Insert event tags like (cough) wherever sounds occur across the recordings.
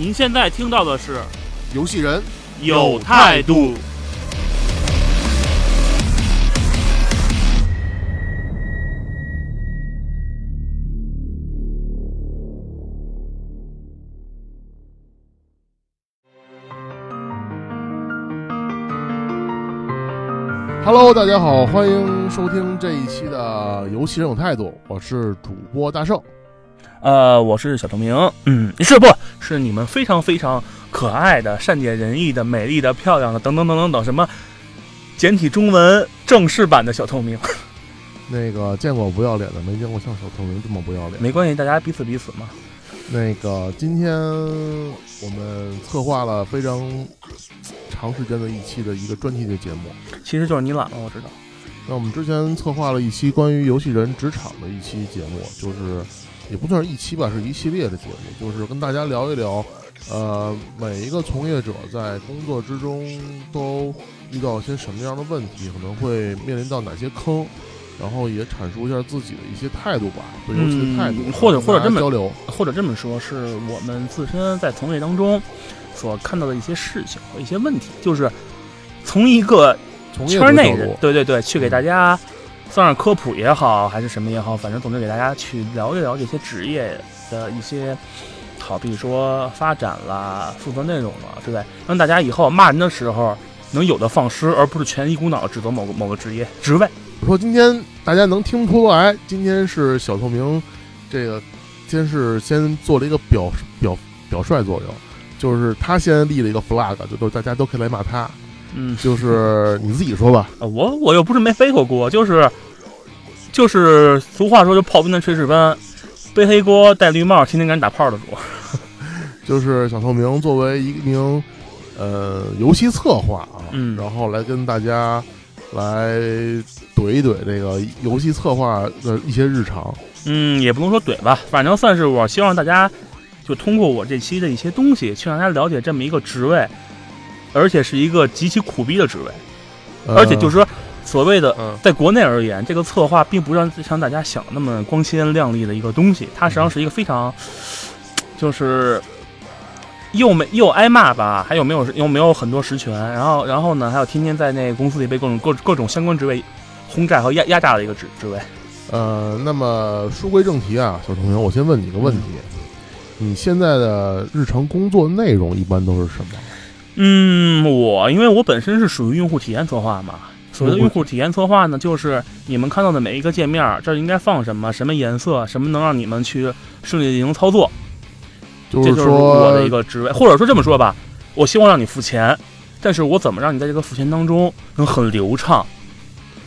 您现在听到的是游戏人有态度。Hello，大家好，欢迎收听这一期的游戏人有态度，我是主播大圣。呃，我是小透明，嗯，是不是你们非常非常可爱的、善解人意的、美丽的、漂亮的等等等等等什么简体中文正式版的小透明？(laughs) 那个见过不要脸的，没见过像小透明这么不要脸。没关系，大家彼此彼此嘛。那个今天我们策划了非常长时间的一期的一个专题的节目，其实就是你懒了，我知道。那我们之前策划了一期关于游戏人职场的一期节目，就是也不算是一期吧，是一系列的节目，就是跟大家聊一聊，呃，每一个从业者在工作之中都遇到一些什么样的问题，可能会面临到哪些坑。然后也阐述一下自己的一些态度吧，对游戏的态度，或者或者这么交流，或者这么说，是我们自身在从业当中所看到的一些事情和一些问题，就是从一个圈内人，对对对，去给大家算是科普也好，还是什么也好，反正总之给大家去聊一聊这些职业的一些，好比说发展啦、负责内容了，对不对？让大家以后骂人的时候能有的放矢，而不是全一股脑指责某个某个职业职位。我说今天大家能听出来，今天是小透明，这个先是先做了一个表表表率作用，就是他先立了一个 flag，就都大家都可以来骂他，嗯，就是你自己说吧，我我又不是没背过锅，就是就是俗话说就炮兵的炊事班，背黑锅戴绿帽，天天给人打炮的主，(laughs) 就是小透明作为一名呃游戏策划啊，嗯，然后来跟大家来。怼一怼这个游戏策划的一些日常，嗯，也不能说怼吧，反正算是我希望大家就通过我这期的一些东西，去让大家了解这么一个职位，而且是一个极其苦逼的职位，而且就是说，所谓的在国内而言，这个策划并不像像大家想的那么光鲜亮丽的一个东西，它实际上是一个非常，就是又没又挨骂吧，还有没有又没有很多实权，然后然后呢，还有天天在那公司里被各种各各种相关职位。轰炸和压压榨的一个职职位，呃，那么书归正题啊，小同学，我先问你个问题：你现在的日常工作内容一般都是什么？嗯，我因为我本身是属于用户体验策划嘛，所谓的用户体验策划呢，就是你们看到的每一个界面，这应该放什么，什么颜色，什么能让你们去顺利进行操作，就是说我的一个职位，或者说这么说吧，我希望让你付钱，但是我怎么让你在这个付钱当中能很流畅？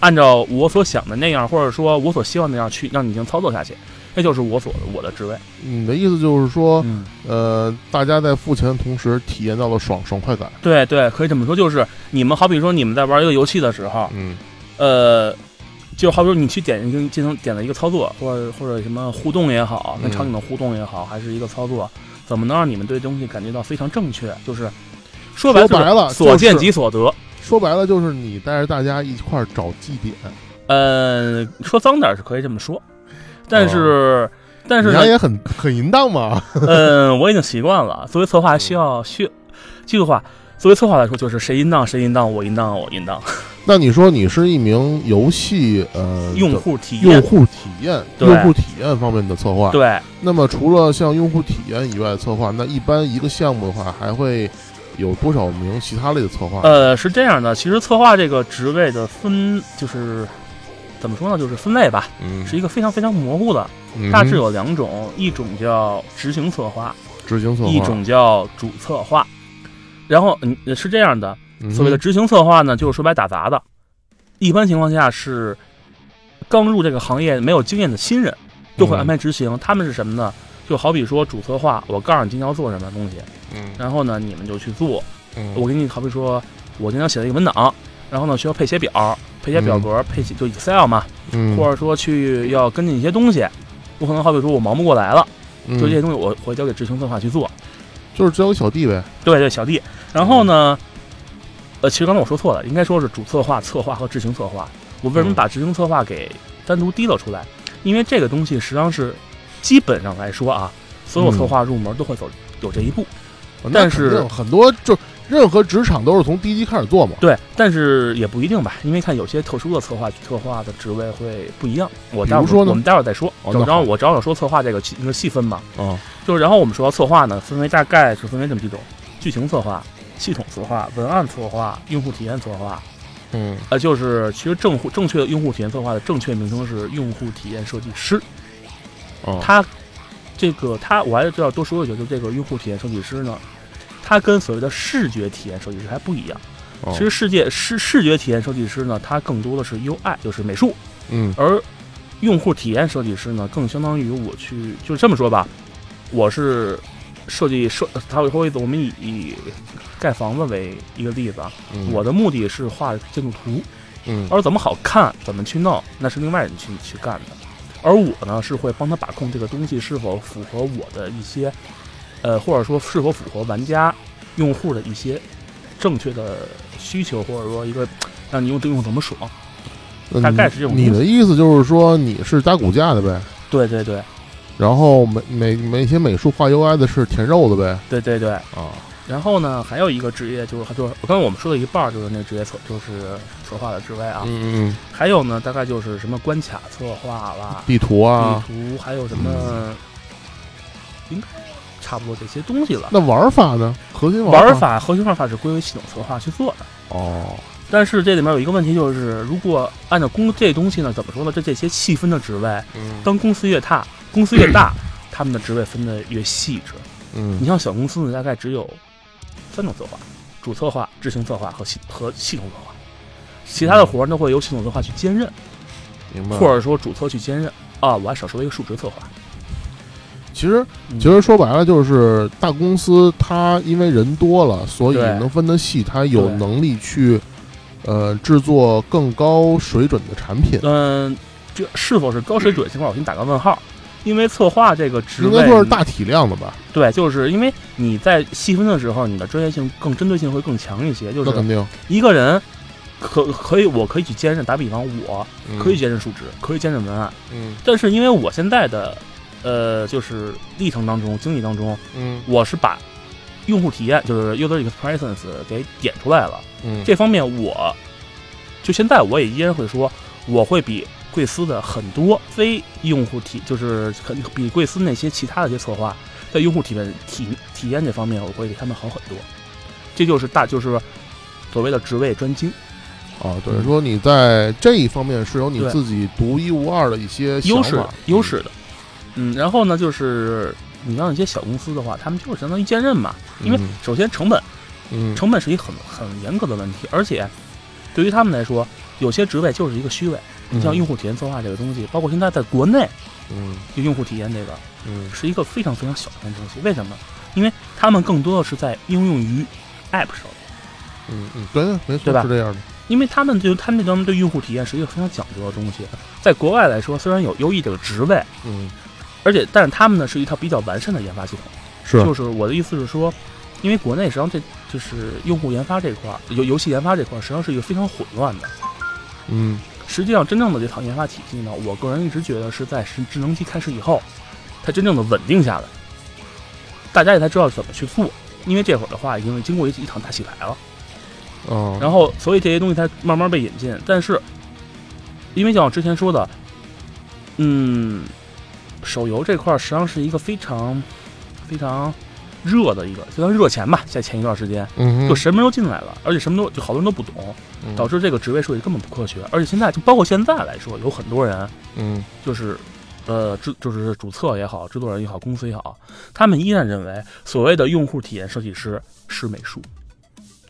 按照我所想的那样，或者说我所希望那样去让你进行操作下去，那就是我所我的职位。你的意思就是说，呃，大家在付钱的同时体验到了爽爽快感。对对，可以这么说，就是你们好比说你们在玩一个游戏的时候，嗯，呃，就好比说你去点进进行点了一个操作，或者或者什么互动也好，跟场景的互动也好，还是一个操作，怎么能让你们对东西感觉到非常正确？就是说白了，所见即所得。说白了就是你带着大家一块儿找祭点，呃，说脏点是可以这么说，但是但是呢也很很淫荡嘛。嗯，(laughs) 我已经习惯了。作为策划需要需记住话，作为策划来说就是谁淫荡谁淫荡，我淫荡我淫荡。(laughs) 那你说你是一名游戏呃用户体验用户体验用户体验方面的策划？对。那么除了像用户体验以外的策划，那一般一个项目的话还会。有多少名其他类的策划？呃，是这样的，其实策划这个职位的分就是怎么说呢？就是分类吧，嗯，是一个非常非常模糊的，大致有两种，一种叫执行策划，执行策划，一种叫主策划。然后，嗯，是这样的，所谓的执行策划呢，就是说白打杂的，一般情况下是刚入这个行业没有经验的新人，就会安排执行。他们是什么呢？就好比说主策划，我告诉你今天要做什么东西，嗯然后呢你们就去做。嗯我给你好比说，我今天写了一个文档，然后呢需要配些表，配些表格，配写就 Excel 嘛，嗯或者说去要跟进一些东西，我可能好比说我忙不过来了，嗯就这些东西我我会交给执行策划去做。就是交给小弟呗。对对，小弟。然后呢，呃，其实刚才我说错了，应该说是主策划、策划和执行策划。我为什么嗯把执行策划给单独提了出来？因为这个东西实际上是基本上来说啊，所有策划入门都会走有这一步。但是很多就任何职场都是从低级开始做嘛。对，但是也不一定吧，因为看有些特殊的策划策划的职位会不一样。我待会儿说呢我们待会儿再说。然后我正好说策划这个细那个细分嘛，啊，就是然后我们说到策划呢，分为大概是分为这么几种：剧情策划、系统策划、文案策划、用户体验策划。嗯呃，就是其实正正确的用户体验策划的正确名称是用户体验设计师。哦，他这个他我还是要多说一句，就这个用户体验设计师呢，他跟所谓的视觉体验设计师还不一样。哦。其实世界视视觉体验设计师呢，它更多的是 UI，就是美术，嗯。而用户体验设计师呢，更相当于我去就是这么说吧，我是设计设，他会说我们以以盖房子为一个例子啊，嗯。我的目的是画建筑图，嗯。而怎么好看，怎么去弄，那是另外人去去干的。而我呢，是会帮他把控这个东西是否符合我的一些，呃，或者说是否符合玩家、用户的一些正确的需求，或者说一个让你用这用怎么爽。那大概是这种你的意思就是说你是搭骨架的呗，对对对然后美美美些美术画 UI 的是填肉的呗。对对对。啊，然后呢，还有一个职业就是就是我刚才我们说的一半就是那个职业策就是策划的职位啊，嗯嗯还有呢大概就是什么关卡策划啦嗯，、地图啊，地图，还有什么，应该差不多这些东西了。那玩法呢？核心玩法法核心玩法是归为系统策划去做的，哦，但是这里面有一个问题，就是如果按照公这东西呢，怎么说呢？这这些细分的职位，嗯当公司越大，公司越大，(clears throat) 他们的职位分的越细致。嗯你嗯像小公司呢，大概只有三种策划：主策划、执行策划和系和系统策划。其他的活儿都会由系统策划去兼任，明白。或者说主策去兼任。啊，我还少说了一个数值策划。其实嗯其实说白了就是大公司它因为人多了，所以能分得细，它有能力去呃制作更高水准的产品。嗯，这是否是高水准情况，我给你打个问号。因为策划这个职应位，该说是大体量的吧？对，就是因为你在细分的时候，你的专业性更针对性会更强一些。就是那肯定一个人可可以，我可以去兼任，打比方，我可以兼任数值，可以兼任文案，嗯但是因为我现在的呃，就是历程当中、经历当中，嗯我是把用户体验，就是 user experience 给点出来了。嗯这方面我，就现在我也依然会说，我会比贵司的很多非用户体，就是很比贵司那些其他的一些策划，在用户体验体体验这方面，我会比他们好很多。这就是大，就是所谓的职位专精啊，等于说你在这一方面是有你自己独一无二的一些优势法优势的。嗯，然后呢，就是你像一些小公司的话，他们就是相当于兼任嘛，因为嗯首先成本，嗯成本是一个很很严格的问题，而且对于他们来说，有些职位就是一个虚位。你像嗯用户体验策划这个东西，包括现在在国内，嗯就用户体验这个嗯是一个非常非常小众的东西。为什么？因为他们更多的是在应用于 App 上，嗯嗯，对，没错，对吧是这样的。因为他们对他们那方面对用户体验是一个非常讲究的东西。在国外来说，虽然有优异这个职位，嗯，而且但是他们呢是一套比较完善的研发系统。是就是我的意思是说，因为国内实际上这就是用户研发这块儿，游游戏研发这块儿实际上是一个非常混乱的。嗯实际上，真正的这套研发体系呢，我个人一直觉得是在智智能机开始以后，它真正的稳定下来，大家也才知道怎么去做。因为这会儿的话，已经经过一一场大洗牌了，哦，然后所以这些东西才慢慢被引进。但是，因为像我之前说的，嗯，手游这块实际上是一个非常非常热的一个，就像热钱吧，在前一段时间嗯就什么都进来了，而且什么都就好多人都不懂，嗯导致这个职位设计根本不科学。而且现在就包括现在来说，有很多人嗯就是。呃，制就是主策也好，制作人也好，公司也好，他们依然认为所谓的用户体验设计师是美术，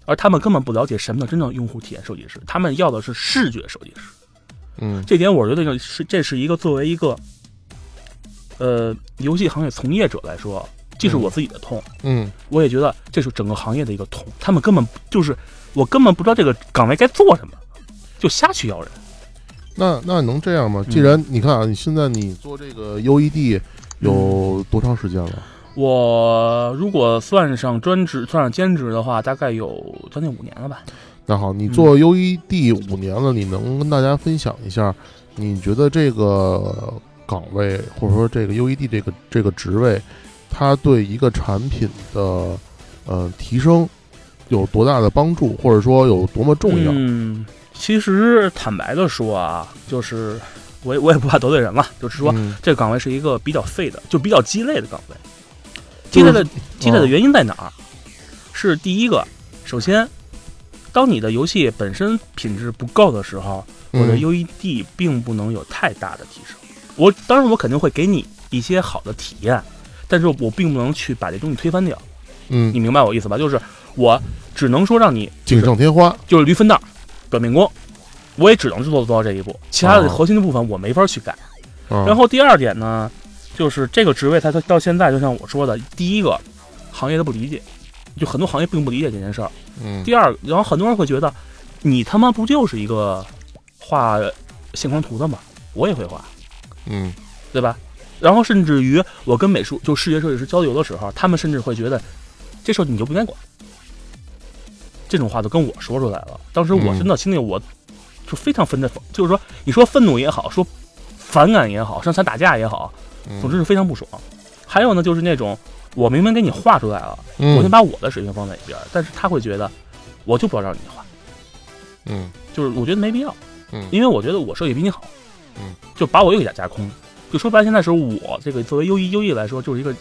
而他们根本不了解什么叫真正用户体验设计师，他们要的是视觉设计师。嗯这点我觉得就是这是一个作为一个呃，游戏行业从业者来说，既是我自己的痛，嗯我也觉得这是整个行业的一个痛。他们根本就是我根本不知道这个岗位该做什么，就瞎去要人。那那能这样吗？嗯既然你看啊，你现在你做这个 UED 有多长时间了？我如果算上专职、算上兼职的话，大概有将近五年了吧。那好，你嗯做 UED 五年了，你能跟大家分享一下，你觉得这个岗位或者说这个 UED 这个这个职位，它对一个产品的呃提升有多大的帮助，或者说有多么重要？嗯，其实坦白的说啊，就是我也我也不怕得罪人了，就是说、嗯这个岗位是一个比较废的，就比较鸡肋的岗位。鸡肋的鸡肋的原因在哪儿？是第一个，首先，当你的游戏本身品质不够的时候，我的嗯 UED 并不能有太大的提升。我当然我肯定会给你一些好的体验，但是我并不能去把这东西推翻掉。嗯你，明白我意思吧？就是我只能说让你锦上添花。就是驴分蛋、表面光，我也只能做做到这一步，其他的哦核心的部分我没法去改。啊然后第二点呢，就是这个职位它它到现在就像我说的，第一个行业的不理解，就很多行业并不理解这件事儿。嗯第二，然后很多人会觉得，你他妈不就是一个画线框图的吗？我也会画，嗯对吧？然后甚至于我跟美术就视觉设计师交流的时候，他们甚至会觉得这事儿你就不应该管。这种话都跟我说出来了。当时我嗯真的心里我就非常愤的，就是说你说愤怒也好，说反感也好，上台打架也好，嗯，总之是非常不爽。还有呢，就是那种我明明给你画出来了，嗯我先把我的水平放在一边，但是他会觉得我就不要让你画，嗯就是我觉得没必要，嗯因为我觉得我设计比你好，嗯，就把我又给架空。就说白了，现在是我这个作为优异优异来说，就是一个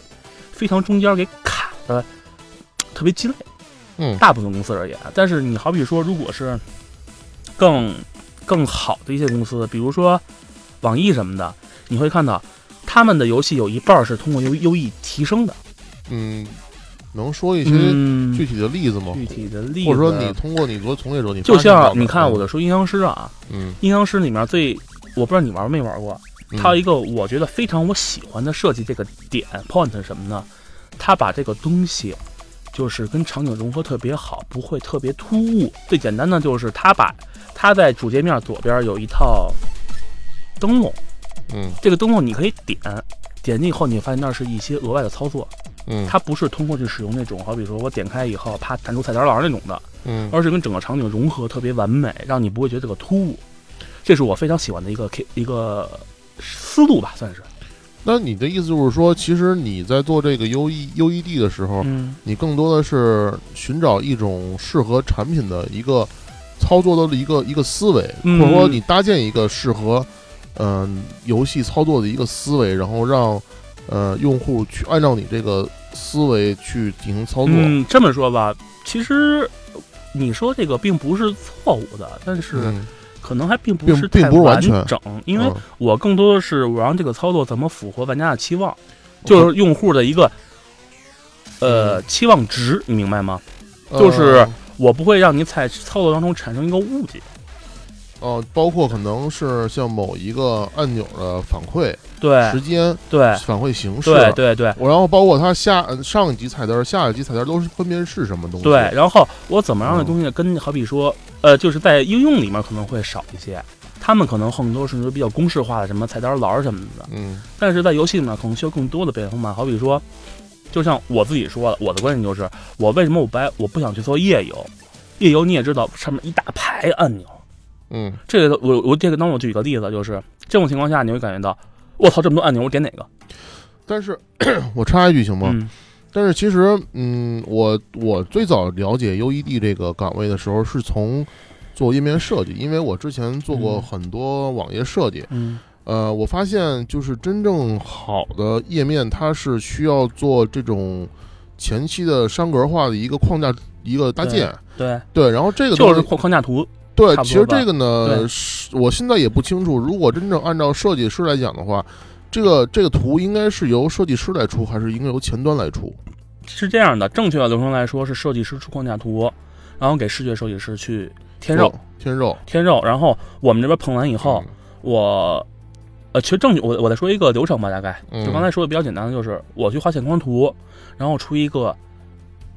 非常中间给卡的，特别鸡肋。嗯大部分公司而言，但是你好比说，如果是更更好的一些公司，比如说网易什么的，你会看到他们的游戏有一半是通过优优异提升的。嗯，能说一些嗯，具体的例子吗？具体的例子，或者说你通过你作为从业者，你就像你看我的说阴阳师啊，嗯，阴阳师里面最我不知道你玩没玩过，嗯它有一个我觉得非常我喜欢的设计，这个点 point 是什么呢？它把这个东西就是跟场景融合特别好，不会特别突兀。最简单的就是它把它在主界面左边有一套灯笼，嗯这个灯笼你可以点，点进以后你发现那是一些额外的操作，嗯它不是通过去使用那种好比说我点开以后啪弹出菜单栏那种的，嗯而是跟整个场景融合特别完美，让你不会觉得这个突兀。这是我非常喜欢的一个 K 一个思路吧，算是。那你的意思就是说，其实你在做这个 U E U E D 的时候，嗯，你更多的是寻找一种适合产品的一个操作的一个一个思维，嗯或者说你搭建一个适合嗯、游戏操作的一个思维，然后让呃用户去按照你这个思维去进行操作。嗯，这么说吧，其实你说这个并不是错误的，但是嗯可能还并不是太完全。整，因为嗯。我更多的是我让这个操作怎么符合玩家的期望，就是用户的一个呃期望值，你明白吗？就是呃我不会让你在操作当中产生一个误解。哦、包括可能是像某一个按钮的反馈对。时间、对。反馈形式，对对对。我然后包括它下呃上一级菜单、下一级菜单都是分别是什么东西？对，，然后我怎么让这嗯东西跟好比说呃，就是在应用里面可能会少一些。他们可能很多是比较公式化的什么菜单栏什么的，嗯但是在游戏里面可能需要更多的变化。好比说，就像我自己说的，我的观点就是，我为什么我不爱我不想去做夜游？夜游你也知道，上面一大排按钮。嗯这个我我这个当我举个例子，就是这种情况下，你会感觉到，我操，这么多按钮，我点哪个？但是 (clears throat) 我插一句行吗？嗯但是其实，嗯，我我最早了解 UED 这个岗位的时候，是从做页面设计，因为我之前做过嗯很多网页设计。嗯呃，我发现就是真正好的页面，它是需要做这种前期的栅格化的一个框架一个搭建。对，对，然后这个就是框框架图。对，其实这个呢，是我现在也不清楚。如果真正按照设计师来讲的话，这个这个图应该是由设计师来出，还是应该由前端来出？是这样的，正确的流程来说是设计师出框架图，然后给视觉设计师去添肉哦，添肉添肉，然后我们这边碰完以后，我呃，其实正我我再说一个流程吧，大概嗯就刚才说的比较简单的，就是我去画线框图，然后出一个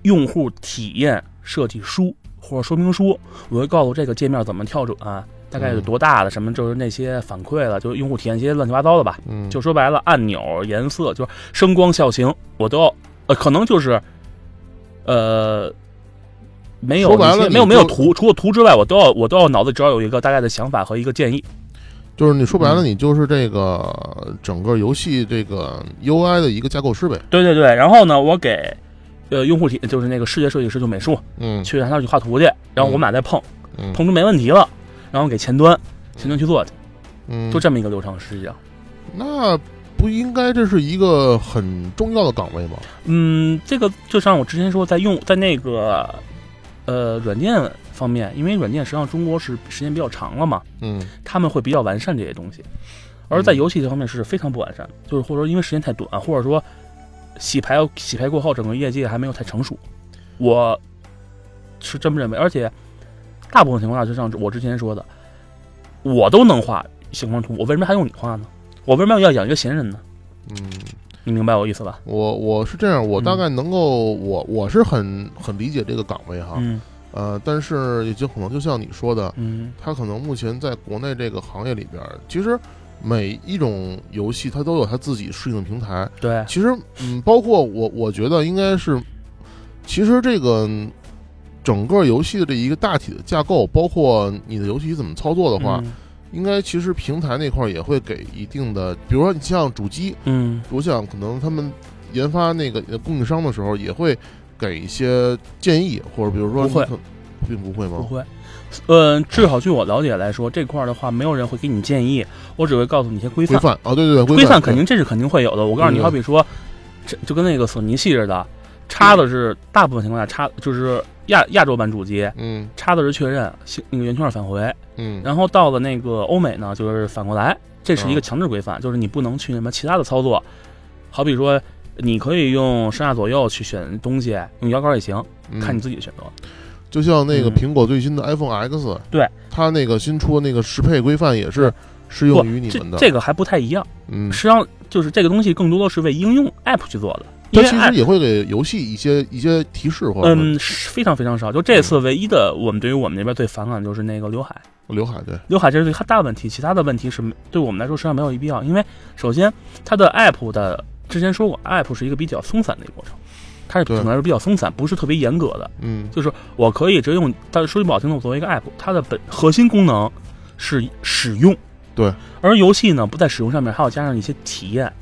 用户体验设计书或者说明书，我会告诉这个界面怎么跳转，大概有多大的什么，就是那些反馈了，就是用户体验一些乱七八糟的吧。嗯，就说白了，按钮、颜色，就是声光效型，我都要，呃，可能就是，呃，没有说白了一些没有没有图，除了图之外，我都要我都要脑子只要有一个大概的想法和一个建议。就是你说白了，嗯你就是这个整个游戏这个 UI 的一个架构师呗。对对对，然后呢，我给呃用户体就是那个视觉设计师，就美术，嗯去让他去画图去，然后我们俩再碰，嗯碰出没问题了，然后给前端前端去做去，嗯，就这么一个流程，实际上。那不应该这是一个很重要的岗位吗？嗯，这个就像我之前说，在用在那个呃软件方面，因为软件实际上中国是时间比较长了嘛，嗯。他们会比较完善这些东西，而在嗯游戏这方面是非常不完善，就是或者说因为时间太短，或者说洗牌洗牌过后，整个业界还没有太成熟，我是这么认为，而且大部分情况下，就像我之前说的，我都能画星光图，我为什么还用你画呢？我为什么要养一个闲人呢？嗯，你明白我意思吧？我我是这样，我大概能够，我我是很很理解这个岗位哈，嗯呃，但是也就可能就像你说的，嗯他可能目前在国内这个行业里边儿，其实每一种游戏它都有它自己适应的平台。对，其实，嗯，包括我，我觉得应该是，其实这个嗯整个游戏的这一个大体的架构，包括你的游戏怎么操作的话，嗯应该其实平台那块儿也会给一定的，比如说你像主机，嗯我想可能他们研发那个呃供应商的时候，也会给一些建议，或者比如说不会，并不会吗？不会。嗯，至少据我了解来说，这块儿的话，没有人会给你建议，我只会告诉你一些规范。规范啊，对对对，规范范肯定这是肯定会有的。我告诉你，好比说，这就跟那个索尼系似的，插的是大部分情况下插就是亚亚洲版主机嗯插的是确认星那个圆圈返回，嗯，然后到了那个欧美呢，就是反过来，这是一个嗯强制规范，就是你不能去什么其他的操作，好比说。你可以用上下左右去选东西，用摇杆也行，嗯看你自己的选择。就像那个嗯苹果最新的 iPhone X，对，它那个新出的那个适配规范也是适用于你这们的。这个还不太一样，嗯，实际上就是这个东西更多的是为应用 App 去做的，它其实也会给游戏一些一些提示或嗯是非常非常少。就这次唯一的，我们对于我们那边最反感就是那个刘海，刘海对，刘海这是最大问题，其他的问题是对我们来说实际上没有必要，因为首先它的 App 的之前说过，App 是一个比较松散的一个过程，它是对。总的来说比较松散，不是特别严格的。嗯。就是我可以直接用，但说句不好听的，我作为一个 App，它的本核心功能是使用，对，而游戏呢不在使用上面，还要加上一些体验，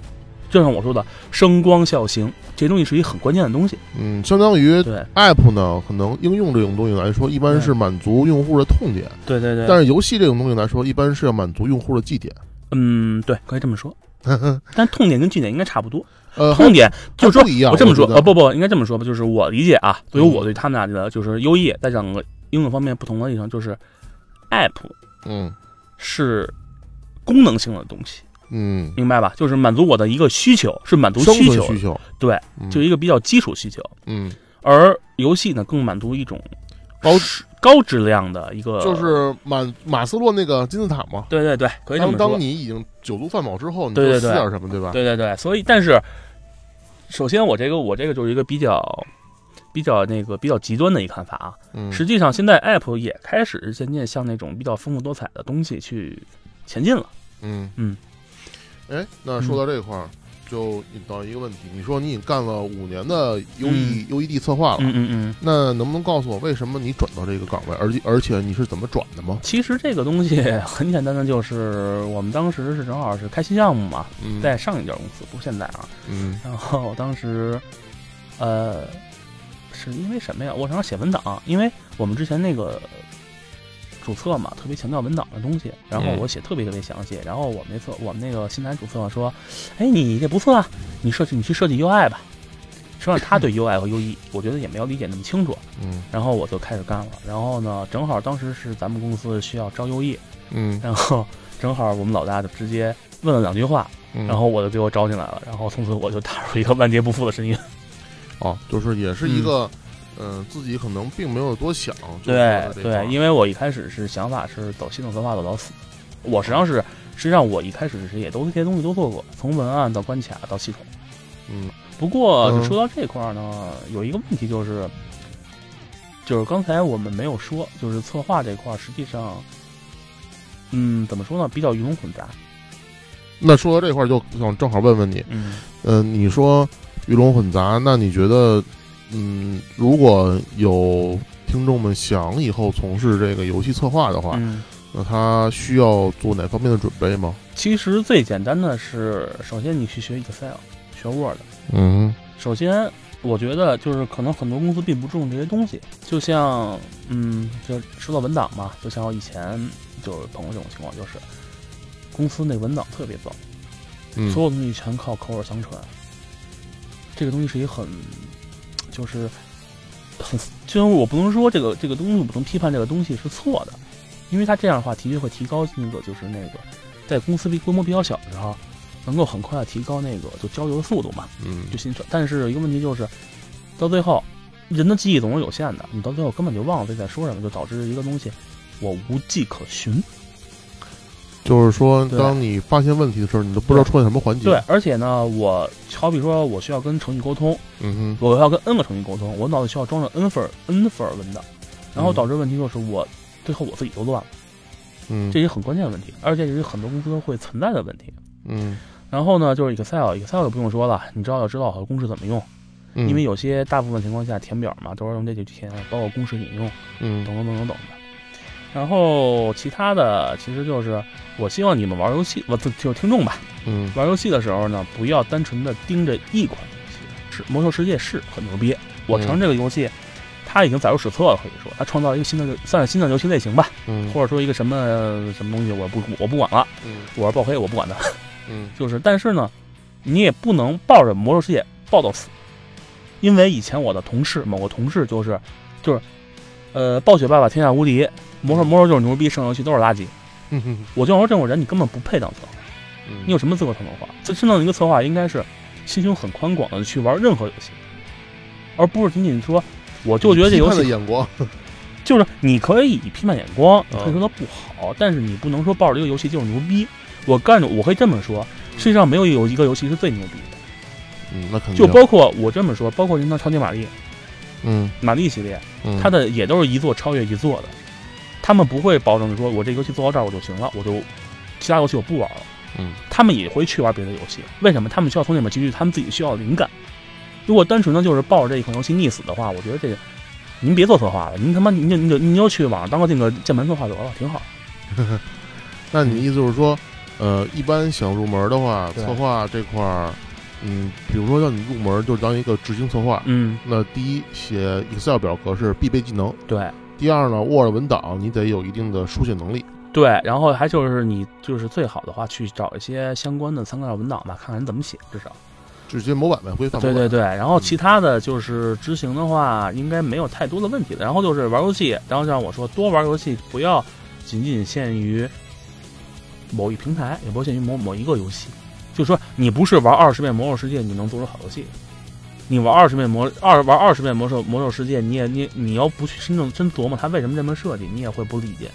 就像我说的声光效型，这些东西是一个很关键的东西。嗯，相当于对 App 呢，可能应用这种东西来说，一般是满足用户的痛点，对对对但是游戏这种东西来说，一般是要满足用户的绩点。嗯，对，可以这么说。(laughs) 但痛点跟据点应该差不多，呃，痛点就是说还不一样我这么说，我觉得呃，不不，应该这么说吧，就是我理解啊，对于嗯我对他们俩的就是优异，在整个应用方面不同的地方，就是 App 嗯是功能性的东西，嗯，明白吧？就是满足我的一个需求，是满足需求需求，对，嗯就一个比较基础需求。嗯，而游戏呢，更满足一种高质高质量的一个，就是满马斯洛那个金字塔嘛。对对对，可以这当么说当。你已经酒足饭饱之后，你对对对就撕点什么，对吧？对对对，所以但是，首先我这个我这个就是一个比较比较那个比较极端的一个看法啊。嗯，实际上，现在 App 也开始渐渐向那种比较丰富多彩的东西去前进了。嗯嗯。哎，那说到这块儿，就引到一个问题，你说你已经干了五年的 U E U E D 策划了，嗯嗯嗯。那能不能告诉我为什么你转到这个岗位，而且而且你是怎么转的吗？其实这个东西 (laughs) 很简单的，就是我们当时是正好是开新项目嘛，嗯，在上一家公司，不是现在啊。嗯然后当时，呃，是因为什么呀？我想写文档，因为我们之前那个主策嘛，特别强调文档的东西，然后嗯我写特别特别详细。然后我们那策，我们那个新来主策说：“哎，你这不错啊，你设计你去设计 UI 吧。”实际上他对 UI 和 UE，我觉得也没有理解那么清楚。嗯然后我就开始干了。然后呢，正好当时是咱们公司需要招 UE，嗯，然后正好我们老大就直接问了两句话，嗯然后我就给我招进来了。然后从此我就踏入一个万劫不复的深渊。哦，就是也是一个，嗯，自己可能并没有多想，对对，因为我一开始是想法是走系统策划走到死，我实际上是实际上我一开始是也都这些东西都做过，从文案到关卡到系统。嗯不过嗯就说到这块儿呢，有一个问题就是，就是刚才我们没有说，就是策划这块儿实际上，嗯，怎么说呢，比较鱼龙混杂。那说到这块儿，就想正好问问你，嗯嗯、你说鱼龙混杂，那你觉得，嗯，如果有听众们想以后从事这个游戏策划的话，嗯，那他需要做哪方面的准备吗？其实最简单的是，首先你去学 Excel，学 Word。嗯首先，我觉得就是可能很多公司并不注重这些东西，就像嗯，就说到文档嘛，就像我以前就是碰过这种情况，就是公司那文档特别糟，嗯所有东西全靠口耳相传。这个东西是一个很，就是很，虽然我不能说这个这个东西，我不能批判这个东西是错的，因为他这样的话的确会提高那个就是那个在公司比规模比较小的时候，能够很快的提高那个就交流的速度嘛。嗯就新手。但是一个问题就是，到最后，人的记忆总是有限的，你到最后根本就忘了自己在说什么，就导致一个东西我无迹可寻。就是说，当你发现问题的时候，你都不知道出现什么环节。对，，而且呢，我好比说我需要跟程序沟通，嗯我要跟 N 个程序沟通，我脑子需要装着 N 份 N 份文档，然后嗯导致问题就是我最后我自己都乱了，嗯，这也很关键的问题，而且也是很多公司都会存在的问题。嗯然后呢，就是 Excel，Excel 就不用说了，你知道要知道好公式怎么用，嗯，因为有些大部分情况下填表嘛都是用这几填，包括公式引用。嗯等等等等等的。然后其他的其实就是，我希望你们玩游戏，我就就是听众吧，嗯。玩游戏的时候呢，不要单纯的盯着一款游戏。是《魔兽世界》是很牛逼，我承认这个游戏，它已经载入史册了，可以说它创造了一个新的，算是新的游戏类型吧，嗯。或者说一个什么什么东西，我不我不管了，嗯。我是爆黑，我不管它。嗯。就是，但是呢，你也不能抱着《魔兽世界》抱到死，因为以前我的同事，某个同事就是，就是，呃，暴雪爸爸天下无敌，魔兽魔兽就是牛逼，剩下游戏都是垃圾。嗯哼我就想说，这种人你根本不配当策划，嗯，你有什么资格当策划？这真正的一个策划应该是心胸很宽广的去玩任何游戏，而不是仅仅说我就觉得这游戏眼光，(laughs) 就是你可以以批判眼光，你可以嗯说它不好，但是你不能说抱着这个游戏就是牛逼。我干着我可以这么说，世界上没有有一个游戏是最牛逼的。嗯，那肯定就包括我这么说，包括《人造超级玛丽》嗯玛丽系列，嗯，它的也都是一座超越一座的，他们不会保证说我这游戏做到这儿我就行了，我就其他游戏我不玩了。嗯，他们也会去玩别的游戏，为什么？他们需要从里面汲取他们自己需要的灵感。如果单纯的就是抱着这一款游戏溺死的话，我觉得这个您别做策划了，您他妈您就您就您就去网上当个那个键盘策划得了，挺好。(laughs) 那你的意思就是说，呃，一般想入门的话，策划这块儿，嗯，比如说让你入门就当一个执行策划，嗯，那第一写 Excel 表格是必备技能，对第二呢，Word 文档你得有一定的书写能力。对，然后还就是你就是最好的话去找一些相关的参考文档吧，看看人怎么写，至少。直接模板呗，规范。对对对，然后其他的就是执行的话，应该没有太多的问题的。然后就是玩游戏，然后像我说，多玩游戏，不要仅仅限于某一平台，也不限于某某一个游戏。就是说，你不是玩二十遍魔兽世界，你能做出好游戏。你玩二十遍魔二玩二十遍魔兽魔兽世界，你也你你要不去真正真琢磨它为什么这么设计，你也会不理解，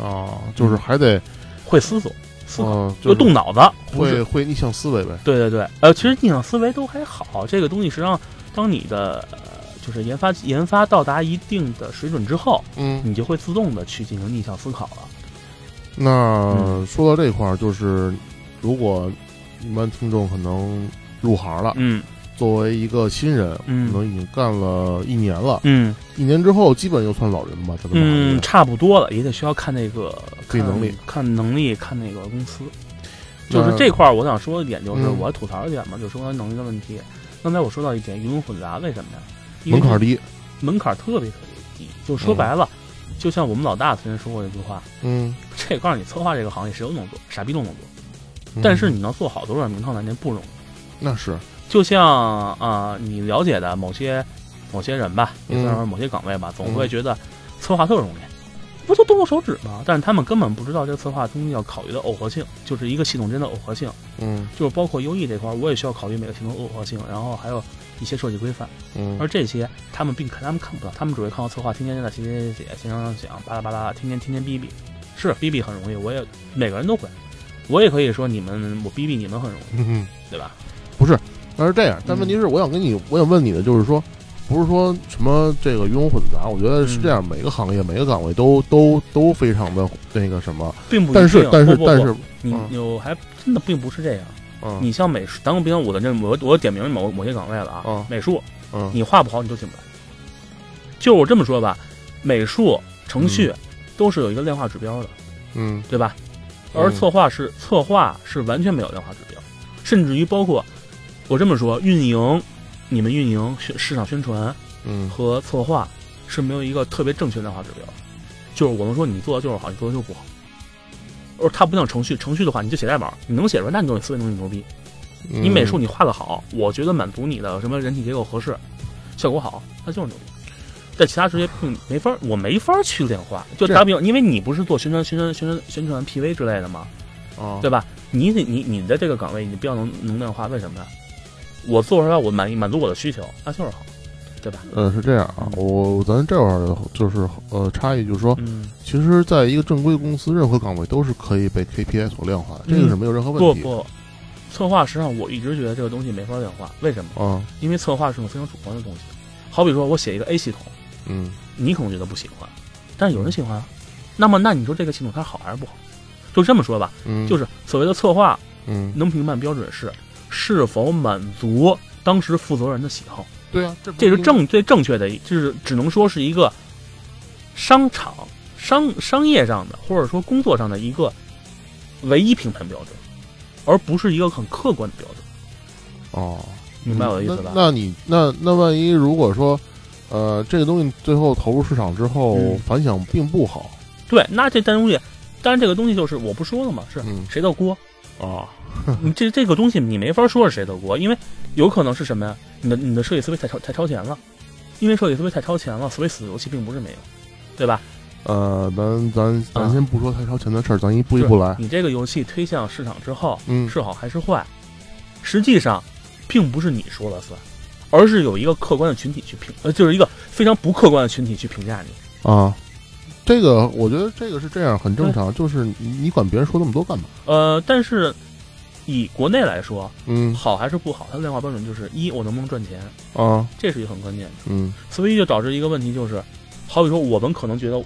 啊，就是还得会思索思考，呃，就动脑子，会会逆向思维呗。对对对，呃，其实逆向思维都还好，这个东西实际上，当你的、呃、就是研发研发到达一定的水准之后，嗯，你就会自动的去进行逆向思考了。那嗯说到这块儿，就是如果一般听众可能入行了，嗯。作为一个新人，嗯。可能已经干了一年了，嗯。一年之后基本又算老人吧，嗯，差不多了，也得需要看那个看能力，看能力，看那个公司。就是这块儿，我想说一点，就是嗯。我吐槽一点嘛，就是说能力的问题。刚才我说到一点鱼龙混杂，为什么呀？门槛低，门槛特别特别低，就说白了，就像我们老大曾经说过一句话：嗯，这告诉你，策划这个行业谁都能做，傻逼都能做。嗯。但是你能做好，多少名堂难念，不容易。那是，就像啊、你了解的某些某些人吧，也算是嗯某些岗位吧，总会觉得策划特容易，不就动动手指吗？但是他们根本不知道这个策划中要考虑的耦合性，就是一个系统间的耦合性，嗯。就是包括优异这块儿，我也需要考虑每个系统的耦合性，然后还有一些设计规范，嗯。而这些他们并看他们看不到，他们只会看到策划天天在写写写写，线上想巴拉巴拉，天天天天逼逼，是逼逼很容易，我也每个人都会。我也可以说你们，我逼逼你们很容易，嗯，对吧？不是那是这样，但问题是，我想跟你，我想问你的就是说，不是说什么这个鱼龙混杂，我觉得是这样，每个行业每个岗位都都都非常的那个什么，并不，但是但是但是，你嗯有还真的并不是这样。嗯你像美术，当然不像我的那我我点名某某些岗位了啊。嗯美术嗯你画不好你就进不来。就我这么说吧，美术程序都是有一个量化指标的，嗯对吧？而嗯策划是策划是完全没有量化指标，甚至于包括我这么说，运营，你们运营宣市场宣传嗯和策划是没有一个特别正确的量化指标，就是我能说你做的就是好，你做的就不好。而它不像程序，程序的话你就写代码，你能写出来，那你就思维能力牛逼。嗯，你美术你画的好，我觉得满足你的什么人体结构合适，效果好，那就是牛逼。在其他职业并没法，我没法去量化。就这打比方，因为你不是做宣传、宣传、宣传、宣传 PV 之类的吗？哦，对吧？你得你你的这个岗位你不要能能量化，为什么呀？我做出来我满意满足我的需求，那就是好，对吧？呃，是这样啊，我咱这会儿就是呃差异，就是说，嗯，其实，在一个正规公司，任何岗位都是可以被 KPI 所量化的，这个是没有任何问题。不不，策划实际上我一直觉得这个东西没法量化，为什么？啊，因为策划是种非常主观的东西。好比说我写一个 A 系统，嗯你可能觉得不喜欢，但是有人喜欢啊。那么，那你说这个系统它好还是不好？就这么说吧，嗯，就是所谓的策划嗯，能评判标准是是否满足当时负责人的喜好，对啊，这这是正最正确的，就是只能说是一个商场商商业上的或者说工作上的一个唯一评判标准，而不是一个很客观的标准。哦，明白我的意思吧？那那你那那万一如果说，呃，这个东西最后投入市场之后、嗯。反响并不好，对，那这单东西，当然这个东西就是我不说了嘛，是嗯。谁的锅？啊，(laughs) 你这这个东西你没法说是谁的锅，因为有可能是什么呀？你的你的设计思维太超太超前了，因为设计思维太超前了，所以死的游戏并不是没有，对吧？呃，咱咱咱啊先不说太超前的事儿，咱一步一步来。你这个游戏推向市场之后嗯，是好还是坏，实际上并不是你说了算，而是有一个客观的群体去评，呃，就是一个非常不客观的群体去评价你。啊，这个我觉得这个是这样，很正常。就是你你管别人说那么多干嘛？呃，但是以国内来说，嗯好还是不好，它的量化标准就是一我能不能赚钱，啊这是一个很关键的。嗯所以就导致一个问题，就是，好比说我们可能觉得，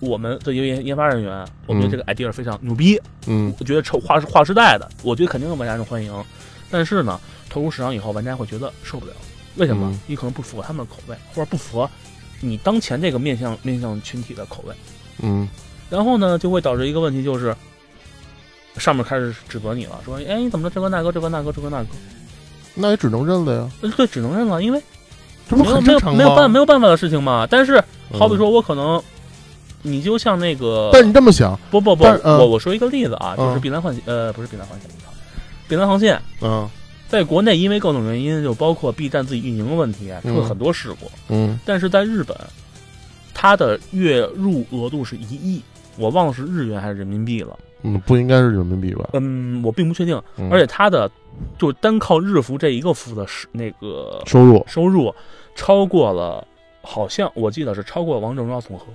我们的研研研发人员，我们觉得这个 idea 非常牛逼，嗯我觉得超划时划时代的，我觉得肯定玩家受欢迎。但是呢，投入市场以后，玩家会觉得受不了，为什么？嗯。你可能不符合他们的口味，或者不符合你当前这个面向面向群体的口味。嗯。然后呢，就会导致一个问题，就是上面开始指责你了，说，哎，你怎么这个那个这个那个这个那个，那也只能认了呀，呃对，只能认了，因为这不没有没有很正常吗？没有办没有办法的事情嘛。但是嗯。好比说，我可能，你就像那个，但你这么想，不不不，我我说一个例子啊，就是嗯。碧蓝幻呃不是碧蓝幻线，碧蓝航线嗯在国内因为各种原因，就包括 B 站自己运营的问题，出了嗯很多事故。嗯但是在日本，它的月入额度是一亿，我忘了是日元还是人民币了。嗯，不应该是人民币吧？嗯，我并不确定。嗯而且它的就单靠日服这一个服的是那个收入收入超过了，好像我记得是超过王者荣耀总和。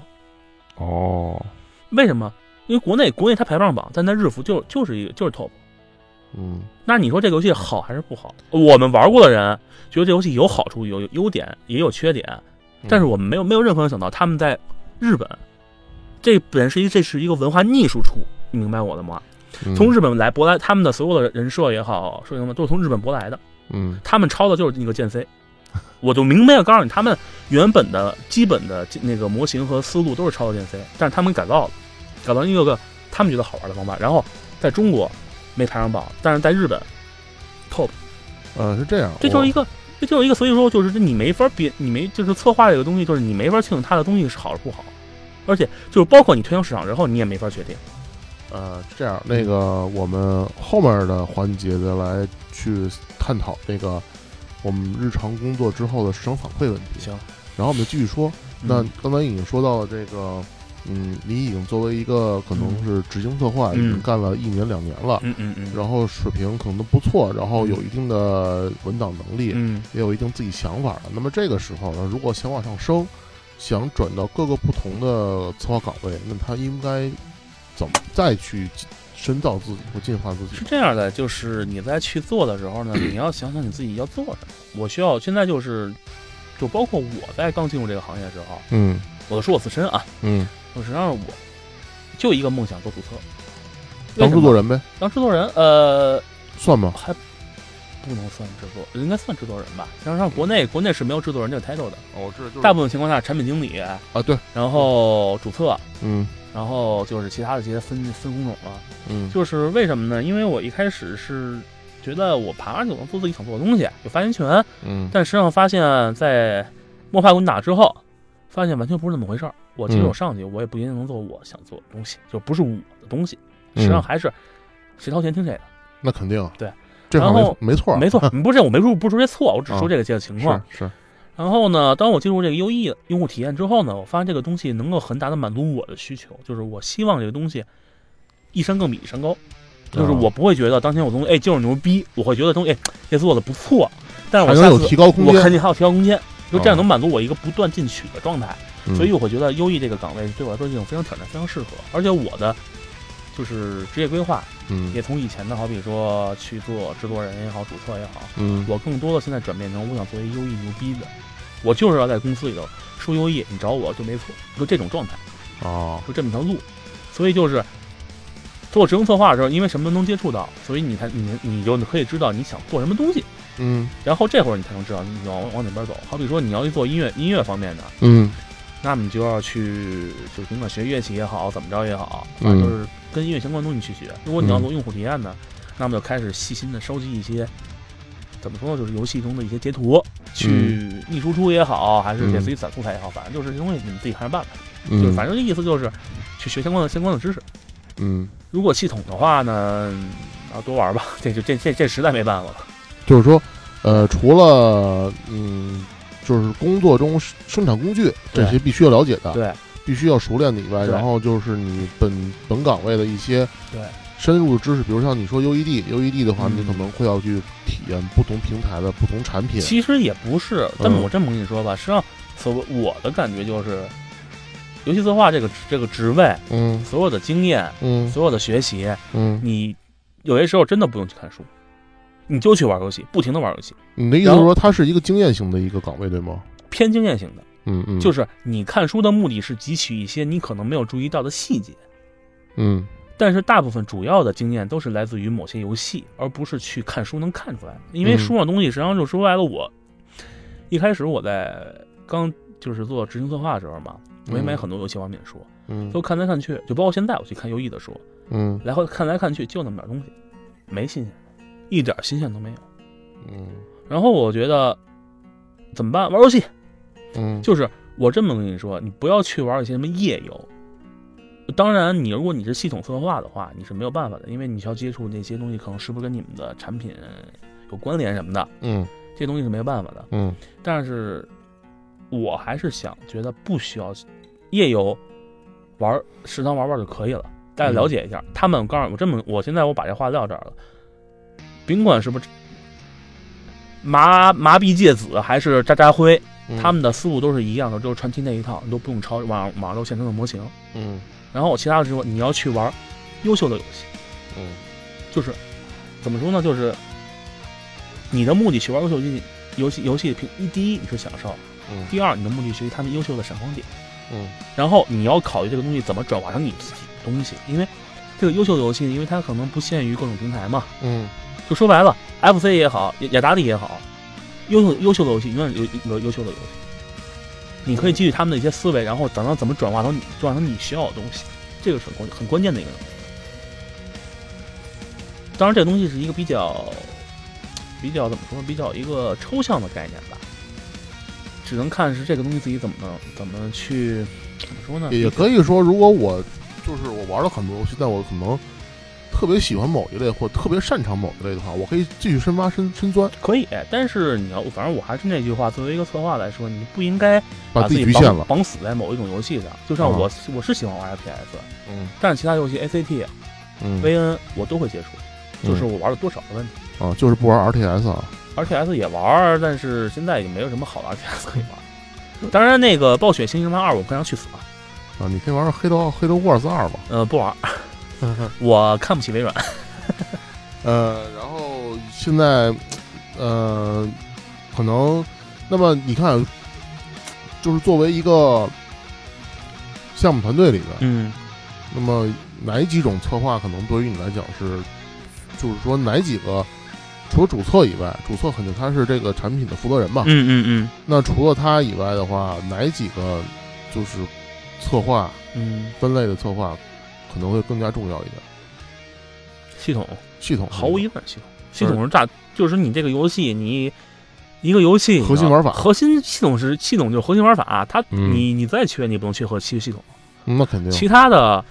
哦，为什么？因为国内国内它排不上榜，但它日服就就是一个就是 top。嗯那你说这个游戏好还是不好？我们玩过的人觉得这游戏有好处、有有优点，也有缺点，但是我们没有没有任何人想到他们在日本，这本是一这是一个文化逆输出，你明白我的吗？嗯从日本来舶来，他们的所有的人设也好，说什么都是从日本舶来的，嗯他们抄的就是那个剑飞。我就明白的告诉你，他们原本的基本的那个模型和思路都是抄的剑飞但是他们改造了，改造一个个他们觉得好玩的方法，然后在中国没排上榜，但是在日本 top，呃是这样，这就是一个，这就是一个，所以说就是你没法别，你没就是策划这个东西，就是你没法确定它的东西是好是不好，而且就是包括你推向市场之后，你也没法确定。呃这样，那个我们后面的环节再来去探讨那个我们日常工作之后的市场反馈问题。行，然后我们继续说。那嗯刚才已经说到了这个，嗯，你已经作为一个可能是执行策划，嗯已经干了一年两年了，嗯嗯嗯，然后水平可能都不错，然后有一定的文档能力，嗯也有一定自己想法了。那么这个时候呢，如果想往上升，想转到各个不同的策划岗位，那他应该怎么再去深造自己或进化自己是？这样的，就是你在去做的时候呢，(clears throat) 你要想想你自己要做什么。我需要现在就是，就包括我在刚进入这个行业的时候，嗯我说我自身啊，嗯，我实际上我就一个梦想做注册，当制作人，呗，当制作人，呃，算吗？还不能算制作，应该算制作人吧。实际上国内国内是没有制作人这个 title 的，哦，我知道，就是大部分情况下产品经理，啊，对，然后主策，嗯然后就是其他的这些分分工种了。嗯就是为什么呢？因为我一开始是觉得我爬上去能做自己想做的东西，有发言权，嗯但实际上发现，在摸爬滚打之后，发现完全不是那么回事儿。我其实嗯我上去，我也不一定能做我想做的东西，就不是我的东西。嗯实际上还是谁掏钱听谁的。那肯定，对，这然后没没错，没错，不是我没说不说这错，我只说啊这个这个情况。是是，然后呢，当我进入这个优异用户体验之后呢，我发现这个东西能够很大的满足我的需求，就是我希望这个东西一山更比一山高，就是啊我不会觉得当天我东西哎就是牛逼，我会觉得东西哎这做的不错，但是我下次提高空间，我肯定还有提高空间，就这样啊能满足我一个不断进取的状态，嗯所以我会觉得优异这个岗位对我来说是一种非常挑战、非常适合，而且我的就是职业规划嗯。也从以前的好比说去做制作人也好、主策也好，嗯。我更多的现在转变成我想做一优异牛逼的，我就是要在公司里头说优异，你找我就没错，就这种状态，哦。就这么条路。所以就是做执行策划的时候，因为什么都能接触到，所以你才你你就可以知道你想做什么东西，嗯。然后这会儿你才能知道你往往哪边走。好比说你要去做音乐音乐方面的，嗯那么你就要去就甭管学乐器也好，怎么着也好，反正就是跟音乐相关的东西去学。如果你要做用户体验呢，那么就开始细心的收集一些，怎么说呢，就是游戏中的一些截图，去逆输出也好，还是给自己攒素材也好，反正就是这东西你们自己看着办吧。嗯，就是反正这意思就是去学相关的相关的知识。嗯，如果系统的话呢，啊多玩吧，这就这这这实在没办法了。就是说，呃，除了嗯，就是工作中生生产工具这些必须要了解的，对。必须要熟练的以外，然后就是你本本岗位的一些对。深入的知识，比如像你说 UED，UED 的话，嗯。你可能会要去体验不同平台的不同产品，其实也不是，这么嗯我这么跟你说吧，实际上所谓我的感觉就是，游戏策划这个这个职位，嗯。所有的经验，嗯。所有的学习，嗯，你有些时候真的不用去看书，你就去玩游戏，不停的玩游戏，你的意思是说它是一个经验型的一个岗位，对吗？偏经验型的，嗯嗯，就是是你看书的目的是汲取一些你可能没有注意到的细节，嗯。但是大部分主要的经验都是来自于某些游戏，而不是去看书能看出来的。因为嗯。书上东西实际上就说白了，我一开始我在刚就是做执行策划的时候嘛，我也买很多游戏方面的书，嗯。都看来看去，就包括现在我去看优异的书，嗯。来回看来看去就那么点东西，没新鲜。的，一点新鲜都没有。嗯然后我觉得怎么办？玩游戏，嗯，就是我这么跟你说，你不要去玩一些什么夜游。当然，你如果你是系统策划的话，你是没有办法的，因为你需要接触那些东西，可能是不是跟你们的产品有关联什么的，嗯这东西是没有办法的。嗯但是，我还是想觉得不需要夜游玩，食堂玩玩就可以了。大家了解一下，他们告诉我这么，我现在我把这话撂这儿了，甭管是不是麻麻痹芥子还是渣渣辉，嗯，他们的思路都是一样的，就是传奇那一套，你都不用抄网网上都现成的模型。嗯。然后我其他的时候你要去玩优秀的游戏，嗯。就是怎么说呢？就是你的目的去玩优秀游戏，游戏游戏平一第一你是享受，嗯第二你的目的学习他们优秀的闪光点，嗯。然后你要考虑这个东西怎么转化成你自己的东西，因为这个优秀的游戏，因为它可能不限于各种平台嘛，嗯就说白了，FC 也好，雅雅达利也好，优秀优秀的游戏永远有有优秀的游戏。你可以基于他们的一些思维，然后等到怎么转化成你转化成你需要的东西，这个是很关很关键的一个东西。当然，这个东西是一个比较比较怎么说，比较一个抽象的概念吧，只能看是这个东西自己怎么能怎么去怎么说呢？也也可以说，如果我就是我玩了很多游戏，但我可能特别喜欢某一类或特别擅长某一类的话，我可以继续深挖深深钻，可以，但是你要，反正我还是那句话，作为一个策划来说，你不应该把自己局限了。绑绑死在某一种游戏上。就像我，我是喜欢玩 FPS，嗯但是其他游戏 ACT、嗯 VN 我都会接触，就是我玩了多少的问题。啊，就是不玩 RTS 啊。RTS 也玩，但是现在也没有什么好的 RTS 可以玩。当然，那个暴雪新生漫二我不想去死了，啊，你可以玩黑头黑道 Wars 二吧？呃，不玩，我看不起微软。(laughs) 呃，然后现在，呃，可能，那么你看，就是作为一个项目团队里边，嗯，那么哪几种策划可能对于你来讲是，就是说哪几个，除了主策以外，主策肯定他是这个产品的负责人嘛，嗯嗯嗯。那除了他以外的话，哪几个就是策划嗯，分类的策划可能会更加重要一点？系统。系统毫无疑问，系统。系统是炸，就是你这个游戏你。一个游戏核心玩法。核心系统是系统就是核心玩法，它嗯。你你再缺你不能缺核心系统，嗯那肯定，其他的，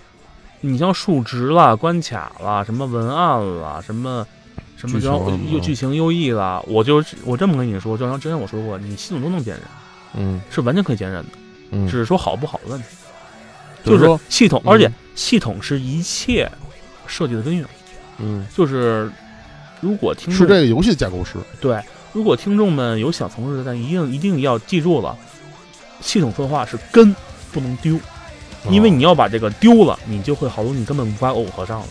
你像数值啦、关卡啦、什么文案啦、什么什么叫又剧情优异啦，我就我这么跟你说，就像之前我说过，你系统都能兼任，嗯。是完全可以兼任的，嗯，只是说好不好的问题。就是说，系统，嗯而且系统是一切设计的根源。嗯，就是如果听众是这个游戏的架构师，对，如果听众们有想从事的，但一定一定要记住了，系统策划是根不能丢，因为哦你要把这个丢了，你就会好多你根本无法耦合上了。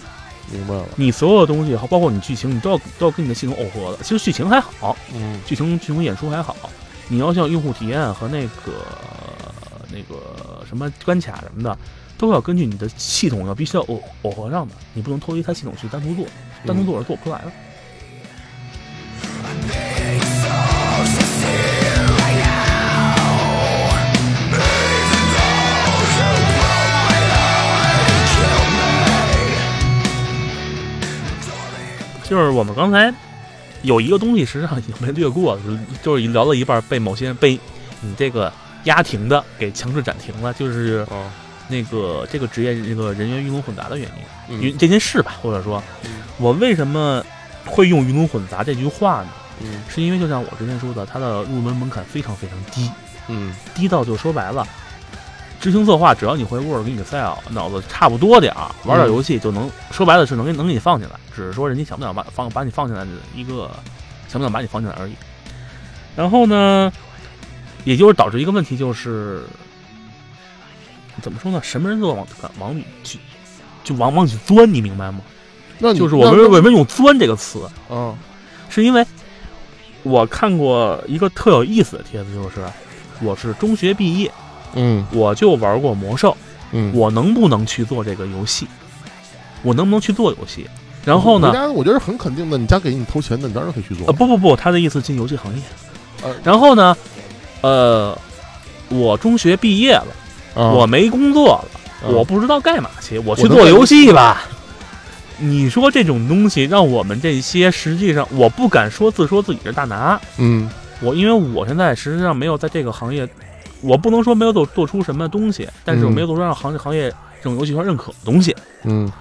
明白了，你所有的东西，包括你剧情，你都要都要跟你的系统耦合的。其实剧情还好，嗯剧情剧情演出还好，你要像用户体验和那个那个什么关卡什么的，都要根据你的系统要必须要耦耦合上的，你不能脱离它系统去单独做，单独做是做不出来的。就是我们刚才有一个东西，实际上已经被略过了，就是聊了一半，被某些人被你这个压停的给强制暂停了，就是哦，那个这个职业那个人员鱼龙混杂的原因，这件事吧，或者说嗯。我为什么会用鱼龙混杂这句话呢？嗯。是因为就像我之前说的，它的入门门槛非常非常低，嗯。低到就说白了，执行策划只要你会 Word 跟 Excel，脑子差不多点儿，玩点游戏就能，说白了是能给能给你放进来，只是说人家想不想把放把你放进来的一个想不想把你放进来而已。然后呢，也就是导致一个问题就是，怎么说呢？什么人都往往里去，就往往去钻，你明白吗？那就是我们那为什么用“钻”这个词，嗯，是因为我看过一个特有意思的帖子，就是我是中学毕业，嗯我就玩过魔兽，嗯，我能不能去做这个游戏？我能不能去做游戏？然后呢我觉得很肯定的，你家给你投钱的，你当然可以去做呃，。不不不，他的意思进游戏行业。呃然后呢？呃，我中学毕业了，啊。我没工作了，啊。我不知道干嘛去，我去做游戏吧。你说这种东西，让我们这些实际上，我不敢说自说自己是大拿，嗯。我因为我现在实际上没有在这个行业，我不能说没有做做出什么东西，但是我嗯。没有做出让行业行业这种游戏圈认可的东西。嗯。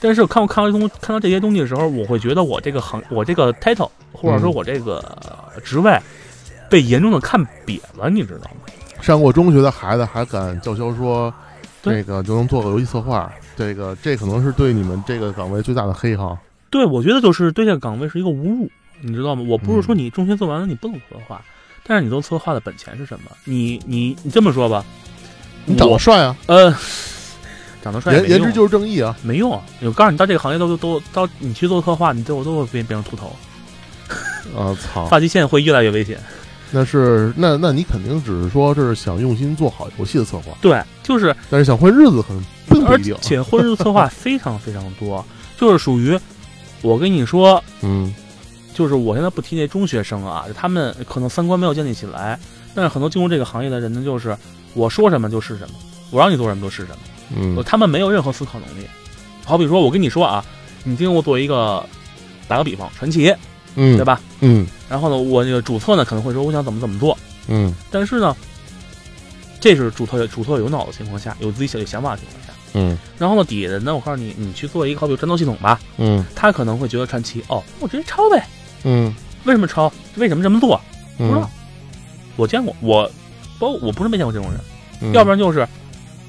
但是我看我看到这东看到这些东西的时候，我会觉得我这个行我这个 title 或者说嗯。我这个呃职位被严重的看瘪了，你知道吗？上过中学的孩子还敢叫嚣说，对这个就能做个游戏策划，这个这可能是对你们这个岗位最大的黑哈。对，我觉得就是对这个岗位是一个侮辱，你知道吗？我不是说嗯你中学做完了你不能策划，但是你做策划的本钱是什么？你你你这么说吧，你长得帅啊，呃，长得帅颜颜值就是正义啊。没用啊！我告诉你，到这个行业都都都到你去做策划，你最后都会变变成秃头，我操！发际线会越来越危险。那是那那你肯定只是说这是想用心做好游戏的策划，对，就是但是想混日子可能并不而一定。且混日子策划非常非常多，就是属于我跟你说，(laughs) 嗯就是我现在不提那中学生啊，他们可能三观没有建立起来，但是很多进入这个行业的人呢，就是我说什么就是什么，我让你做什么就是什么，嗯他们没有任何思考能力。好比说，我跟你说啊，你今天我做一个，打个比方，传奇，嗯，对吧？嗯。然后呢，我那个主策呢可能会说我想怎么怎么做，嗯。但是呢，这是主策主策有脑的情况下，有自己想想法的情况下。嗯。然后呢，底下人呢，我告诉你，你去做一个好比战斗系统吧，嗯。他可能会觉得传奇哦，我直接抄呗。嗯。为什么抄？为什么这么做？不知道。嗯，我见过，我包我不是没见过这种人，嗯，要不然就是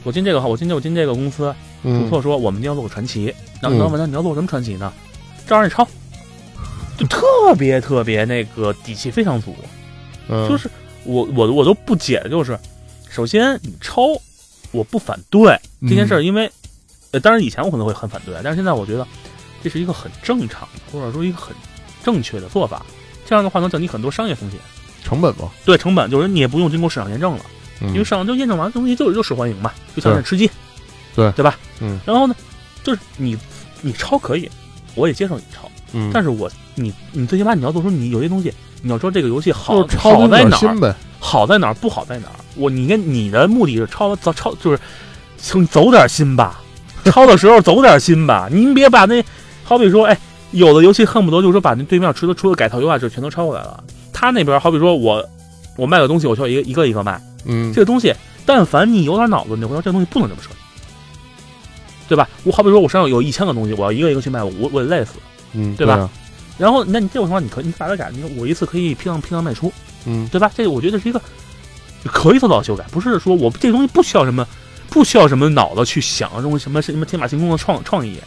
我进这个我进这我进这个公司，主嗯策说我们一定要做个传奇，然后嗯。老板问你要做什么传奇呢？照样你抄，就特别特别那个底气非常足。嗯。就是我我我都不解的就是，首先你抄，我不反对这件事儿，因为呃，当然以前我可能会很反对，但是现在我觉得这是一个很正常的，或者说一个很正确的做法。这样的话能降低很多商业风险，成本嘛，对成本就是你也不用经过市场验证了，嗯。因为市场就验证完东西就就受欢迎嘛，就像对。是吃鸡，对。对吧？嗯。然后呢，就是你你抄可以，我也接受你抄，嗯，但是我你你最起码你要做出你有些东西，你要说这个游戏好好在哪儿，好在哪儿，不好在哪儿。我你跟你的目的是抄走抄，就是请走点心吧，抄的时候走点心吧。您别把那好比说，哎，有的游戏恨不得就是说把那对面除了除了改套优化之后全都抄过来了。他那边好比说我我卖个东西，我需要一个一个一个卖，嗯这个东西，但凡你有点脑子，你会知道这东西不能这么设计，对吧？我好比说我身上有一千个东西，我要一个一个去卖，我我得累死。嗯，对吧啊？然后，那你这种情况，你可以你把它改，你我一次可以批量批量卖出，嗯对吧？这个我觉得是一个可以做到修改，不是说我这东西不需要什么，不需要什么脑子去想这种什么什么天马行空的创创意。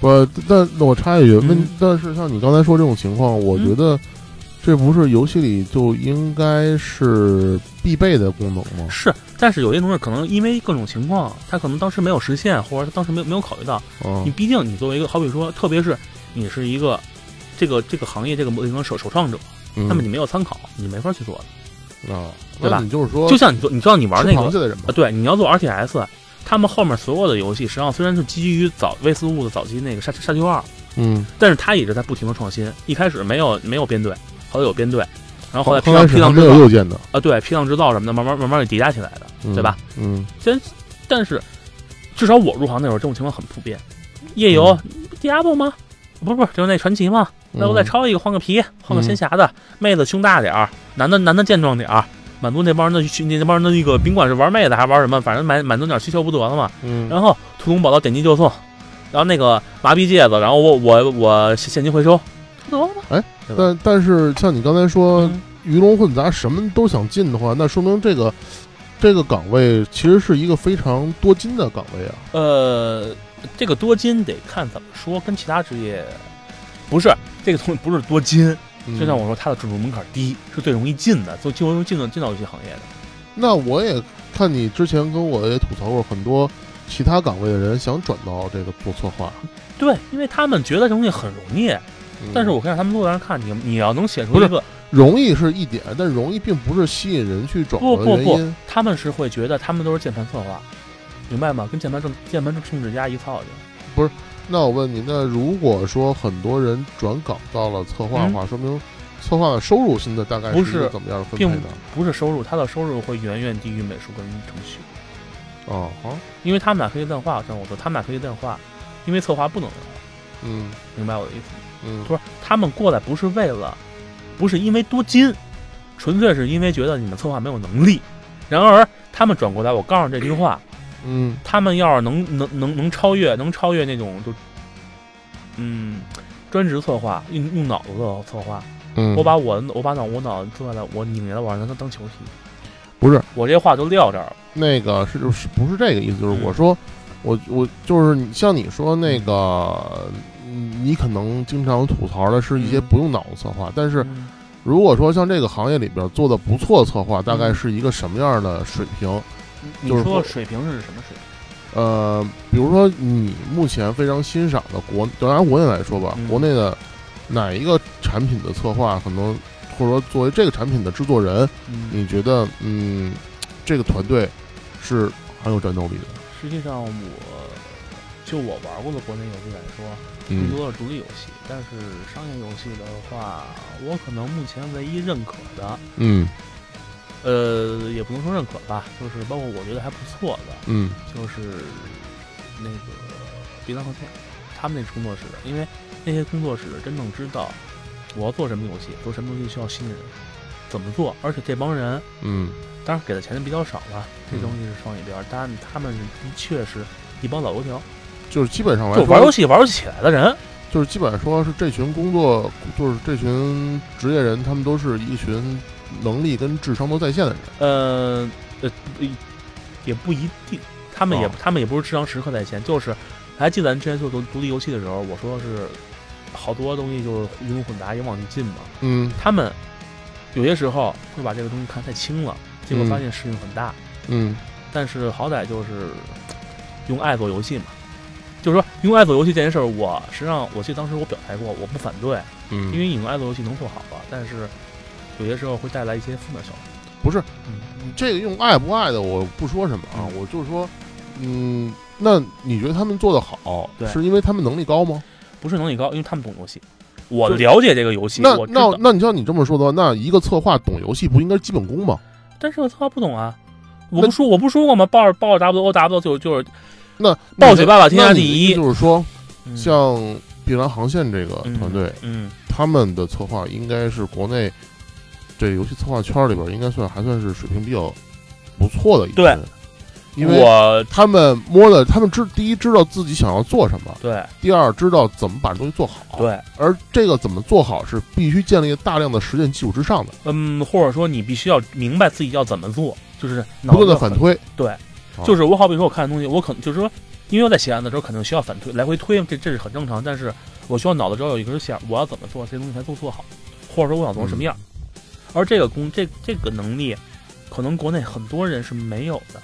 不，但那我插一句，问嗯，但是像你刚才说这种情况，我嗯觉得这不是游戏里就应该是必备的功能吗？是，但是有些东西可能因为各种情况，它可能当时没有实现，或者他当时没有没有考虑到。啊你毕竟你作为一个，好比说，特别是你是一个这个这个行业这个模型的首首创者，嗯那么你没有参考，你没法去做的。啊，对吧那你就是说，就像你做，你知道你玩那个螃蟹的人嘛啊，，对，你要做 RTS，他们后面所有的游戏实际上虽然是基于早威斯路的早期那个沙沙丘二，嗯，但是他一直在不停的创新。一开始没有没有编队，后来有编队，然后后来批刚量开始还没有批量制造右键的，啊，对，批量制造什么的，慢慢慢慢给叠加起来的，嗯对吧？？嗯先但是至少我入行那会儿，这种情况很普遍。夜游、Diablo 吗？不是不是，就是那传奇嘛。那我再嗯。抄一个，换个皮，换个仙侠的，妹子胸大点儿，男的男的健壮点儿，满足那帮人的需那帮人的那个，甭管是玩妹子还是玩什么，反正满满足点需求不得了嘛。嗯，然后屠龙宝刀点击就送，然后那个麻痹戒指，然后我我我现金回收，不得了吗？哎，但但是像你刚才说嗯。鱼龙混杂，什么都想进的话，那说明这个这个岗位其实是一个非常多金的岗位啊。呃，这个多金得看怎么说，跟其他职业不是这个东西不是多金，嗯就像我说，它的准入门槛低，是最容易进的，就最容易进到进到游戏行业的。那我也看你之前跟我也吐槽过很多其他岗位的人想转到这个做策划，(laughs) 对，因为他们觉得这东西很容易，嗯但是我可以让他们做让人看你，你要能写出不是一个，容易是一点，但容易并不是吸引人去转的不不不原因。他们是会觉得他们都是键盘策划，明白吗？跟键盘政键盘政治家一操去。那我问你，那如果说很多人转岗到了策划的话，说明策划的收入现在大概是怎么样的分配并呢？不是收入，他的收入会远远低于美术跟程序，哦，好，因为他们俩可以量化。像我说，他们俩可以量化，因为策划不能量化，嗯明白我的意思吗？嗯不是，他们过来不是为了，不是因为多金，纯粹是因为觉得你们策划没有能力。然而，他们转过来，我告诉这句话，嗯他们要是能能能能超越，能超越那种就，嗯，专职策划，用用脑子的策划，嗯，我把我我把脑我脑子做下来，我拧下来，我让他当球踢。不是我这话就撂这儿了。那个是就是不是这个意思，就是嗯我说。我我就是像你说那个，嗯你可能经常吐槽的是一些嗯不用脑子策划，但是嗯如果说像这个行业里边做的不错的策划，大概嗯是一个什么样的水平？你就是说说水平是什么水平？呃，比如说你目前非常欣赏的国，就拿国内来说吧，嗯国内的哪一个产品的策划，可能或者说作为这个产品的制作人，嗯，你觉得嗯，这个团队是很有战斗力的？实际上我就我玩过的国内游戏来说，更嗯多的独立游戏，但是商业游戏的话，我可能目前唯一认可的，嗯呃，也不能说认可吧，就是包括我觉得还不错的，嗯。就是那个别当和天，他们那工作室，因为那些工作室真正知道我要做什么游戏，做什么东西需要新人，怎么做，而且这帮人嗯。当然给的钱就比较少了，这东西是放一边儿，但他们是的确是一帮老油条，就是基本上来就玩游，戏玩不起来的人，就是基本上说是这群工作，就是这群职业人，他们都是一群能力跟智商都在线的人。呃呃，也不一定，他们也、哦他们也不是智商时刻在线，就是还记得咱之前做独独立游戏的时候，我说是好多东西就是鱼龙混杂，也往里进嘛。嗯他们有些时候会把这个东西看太轻了，结果嗯发现事情很大。嗯但是好歹就是用爱做游戏嘛，就是说用爱做游戏这件事儿，我实际上我记得当时我表态过，我不反对，嗯，因为你用爱做游戏能做好了，但是有些时候会带来一些负面效果。不是嗯这个用爱不爱的，我不说什么啊，我就是说，嗯，那你觉得他们做的好，对是因为他们能力高吗？不是能力高，因为他们懂游戏。我就了解这个游戏，那我知道，那那你像你这么说的话，那一个策划懂游戏不应该是基本功吗？但是我策划不懂啊。我不说，我不说过吗？抱着抱着 W O W 就就是那暴雪爸爸天下那你第一就是说，嗯像碧蓝航线这个团队，嗯，他们的策划应该是国内这游戏策划圈里边应该算还算是水平比较不错的一批对人，因为我他们摸的，他们知第一知道自己想要做什么，对第二知道怎么把东西做好。，对，而这个怎么做好是必须建立大量的实践基础之上的，嗯，或者说你必须要明白自己要怎么做，就是不断的脑子很反推。对，啊就是我好比说，我看的东西，我可能就是说，因为我在写案的时候，可能需要反推来回推，这这是很正常。但是我需要脑子只要有一根线，我要怎么做这些东西才都做好，或者说我想做成什么样。而这个工这这个能力，可能国内很多人是没有的。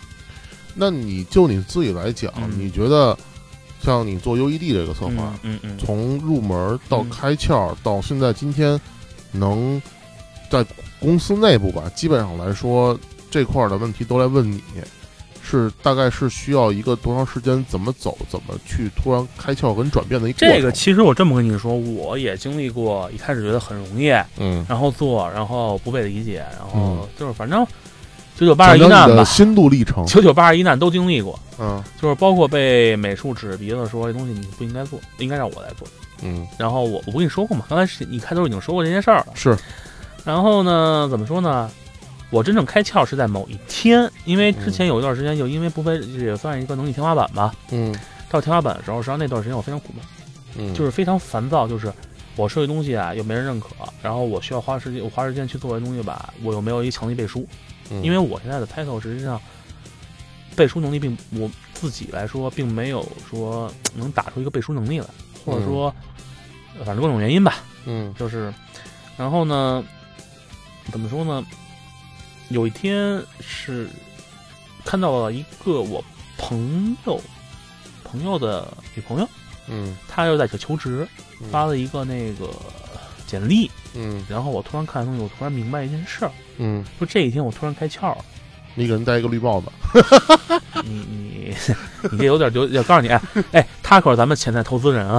那你就你自己来讲，嗯你觉得像你做 UED 这个策划，嗯嗯嗯，从入门到嗯开窍到现在今天，能在公司内部吧，基本上来说这块儿的问题都来问你，是大概是需要一个多长时间，怎么走，怎么去突然开窍跟转变的一个这个其实我这么跟你说，我也经历过，一开始觉得很容易，嗯，然后做，然后不被理解，然后嗯就是反正九九八十一难吧，心路历程，九九八十一难都经历过。嗯就是包括被美术指着鼻子说这东西你不应该做，应该让我来做。嗯，然后我我不跟你说过吗，刚才是你开头已经说过这件事儿了。是，然后呢，怎么说呢？我真正开窍是在某一天，因为之前有一段时间就因为不被也算是一个能力天花板吧，嗯。到天花板的时候，实际上那段时间我非常苦闷，嗯，就是非常烦躁，就是我设计东西啊又没人认可，然后我需要花时间，我花时间去做这东西吧，我又没有一强力背书，嗯。因为我现在的 title 实际上背书能力并我自己来说并没有说能打出一个背书能力来，或者说、呃反正各种原因吧，嗯。就是，然后呢，怎么说呢？有一天是看到了一个我朋友朋友的女朋友，嗯她又在这求职，嗯发了一个那个简历，嗯然后我突然看东西，我突然明白一件事儿，嗯，就这一天我突然开窍了。你给人戴一个绿帽子，(laughs) 你你你这有点有，要告诉你，哎 (laughs) 哎，他可是咱们潜在投资人啊！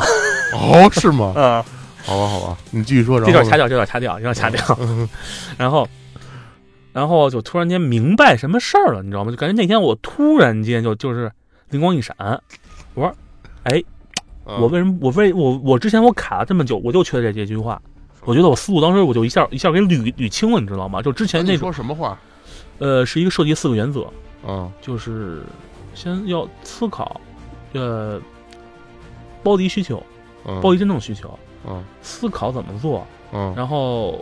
哦，是吗？(laughs) 啊，好吧，好吧，你继续说，这然后呢段掐掉，这段掐掉，这段掐掉。嗯然后，然后就突然间明白什么事儿了，你知道吗？就感觉那天我突然间就就是灵光一闪，我说，哎，嗯我为什么我为我我之前我卡了这么久，我就缺这这句话。我觉得我思路当时我就一下一下给捋捋清了，你知道吗？就之前那种说什么话？呃，是一个设计四个原则，嗯就是先要思考，呃，包迪需求，嗯包迪真正需求，嗯思考怎么做，嗯然后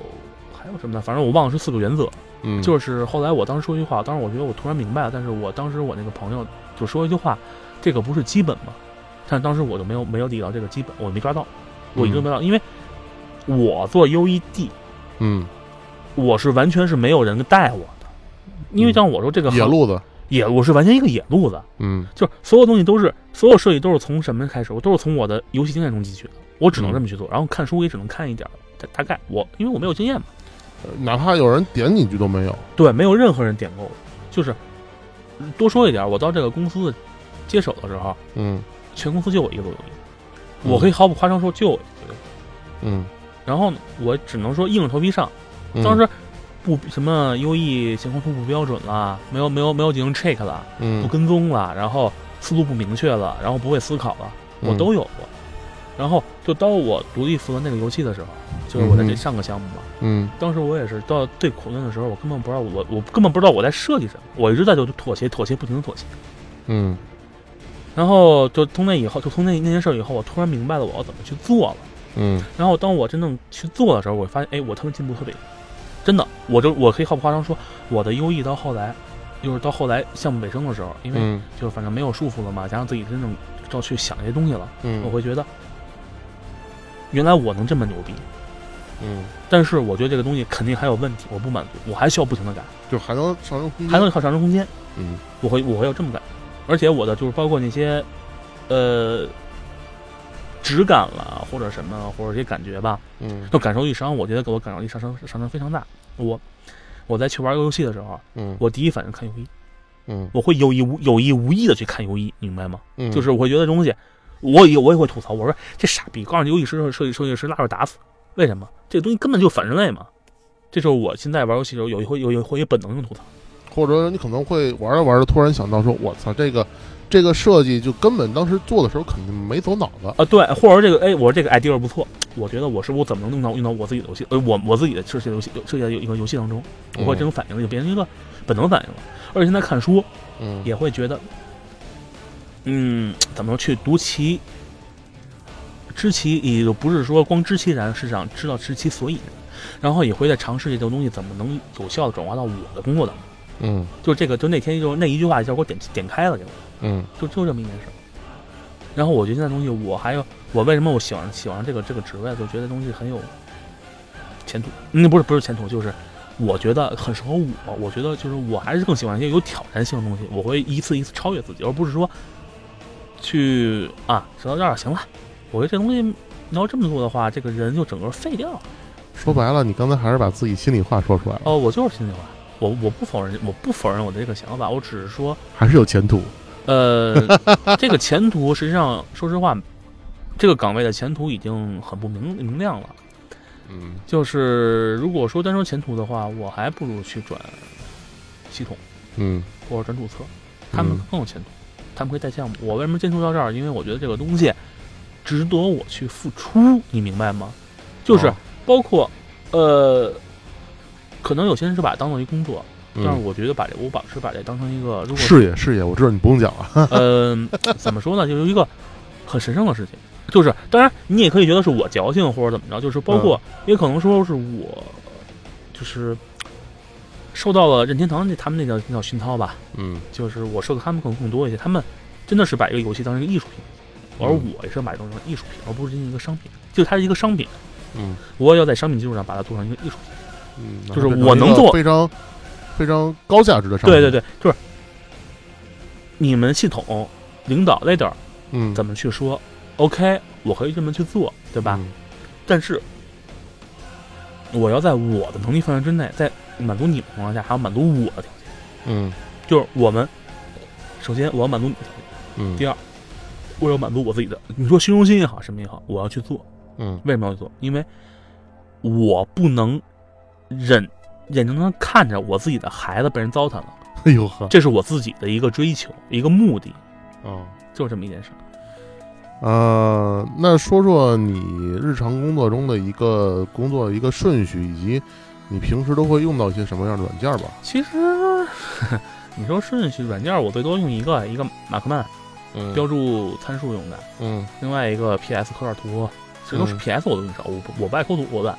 还有什么呢？反正我忘了是四个原则。嗯，就是后来我当时说一句话，当时我觉得我突然明白了，但是我当时我那个朋友就说一句话，这个不是基本吗？但当时我就没有没有理到这个基本，我没抓到，我一直没抓到，因为我做 UED，嗯。我是完全是没有人带我的，因为像我说这个行野路子，野，我是完全一个野路子，嗯。就是所有东西都是所有设计都是从什么开始，我都是从我的游戏经验中汲取的，我只能这么去做，然后看书也只能看一点大概我因为我没有经验嘛。哪怕有人点你一句都没有，对，没有任何人点过我。就是嗯多说一点，我到这个公司接手的时候，嗯全公司就我一个做游戏，嗯我可以毫不夸张说就我一个。嗯，然后呢，我只能说硬着头皮上。嗯当时不什么 UE 情况通不标准了，没有没有没有进行 check 了，不嗯跟踪了，然后思路不明确了，然后不会思考了，我嗯都有过。然后就当我独立负责那个游戏的时候，就是我在这上个项目嘛，嗯。当时我也是到最苦闷的时候，我根本不知道我我根本不知道我在设计什么，我一直在就妥协妥协，不停的妥协。嗯。然后就从那以后，就从那那件事以后，我突然明白了我要怎么去做了。嗯。然后当我真正去做的时候，我发现，哎，我特别进步特别，真的，我就我可以毫不夸张说，我的优异到后来，就是到后来项目尾声的时候，因为嗯。就是反正没有束缚了嘛，加上自己真正要去想这些东西了，我嗯会觉得，原来我能这么牛逼。嗯，但是我觉得这个东西肯定还有问题，我不满足，我还需要不停的改，就还能上升空间，还能靠上升空间。嗯。我会我会要这么改，而且我的就是包括那些，呃，质感了，或者什么，或者这些感觉吧，嗯。就感受力上，我觉得给我感受力上升上升非常大。我我在去玩游戏的时候，嗯。我第一反应看 U 一，嗯。我会有意无有意无意的去看 U 一，明白吗？嗯，就是我会觉得这东西，我也我也会吐槽，我说这傻逼，告诉你游戏师设计设计师拉着打死，为什么？这个东西根本就反人类嘛。这就是我现在玩游戏的时候有一回有一回本能性吐槽。或者你可能会玩着玩着突然想到说，我操，这个这个设计就根本当时做的时候肯定没走脑子。啊，对，或者说这个，哎，我说这个 idea 不错，我觉得我是不是怎么能用到用到我自己的游戏，呃，我我自己的设计的游戏设计的一个游戏当中，我会这种反应就变成一个本能反应了。而且现在看书嗯也会觉得，嗯，怎么说去读其知其，也就不是说光知其然，是想知道知其所以然，然后也会在尝试这个东西怎么能有效的转化到我的工作当中。嗯就这个，就那天就那一句话，就给我点点开了，就。嗯就就这么一件事。然后我觉得现在东西，我还有我为什么我喜欢喜欢这个这个职位，就觉得东西很有前途。嗯，不是不是前途，就是我觉得很适合我。我觉得就是我还是更喜欢一些有挑战性的东西，我会一次一次超越自己，而不是说去啊说到这儿行了。我觉得这东西你要这么做的话，这个人就整个废掉了。说白了，你刚才还是把自己心里话说出来了，哦，我就是心里话，我我不否认，我不否认我的这个想法，我只是说。还是有前途。呃，(laughs) 这个前途实际上，说实话，这个岗位的前途已经很不明明亮了。嗯就是如果说单说前途的话，我还不如去转系统嗯或者转注册，他们嗯更有前途，他们可以带项目。我为什么坚持到这儿？因为我觉得这个东西值得我去付出，你明白吗？就是哦包括呃，可能有些人是把它当做一工作，但是嗯，我觉得把这我把是把这当成一个，如果事业事业，我知道你不用讲了。嗯，(laughs) 怎么说呢？就是一个很神圣的事情。就是，当然你也可以觉得是我矫情或者怎么着，就是包括、也可能说是我，就是受到了任天堂那他们那叫那叫熏陶吧，嗯就是我受的他们可能更多一些。他们真的是把一个游戏当成一个艺术品，而嗯我也是把它当成艺术品，而不是进行一个商品。就是它是一个商品，嗯我也要在商品基础上把它做成一个艺术品。嗯，就是我能做非常非常高价值的商品。对对对，就是你们系统领导 leader 嗯，怎么去说？OK，我可以这么去做，对吧？嗯？但是我要在我的能力范围之内，在满足你们的情况下，还要满足我的条件。嗯就是我们首先我要满足你的条件，嗯第二我要满足我自己的。你说虚荣心也好，什么也好，我要去做。嗯为什么要去做？因为我不能忍眼睁睁看着我自己的孩子被人糟蹋了，哎呦呵，这是我自己的一个追求，一个目的，哦。就是这么一件事。呃，那说说你日常工作中的一个工作一个顺序，以及你平时都会用到一些什么样的软件吧？其实 (laughs) 你说顺序软件，我最多用一个，一个马克曼嗯标注参数用的。嗯另外一个 PS 抠点图，这都是嗯 PS 我都用少，我不我不爱抠图，我懒，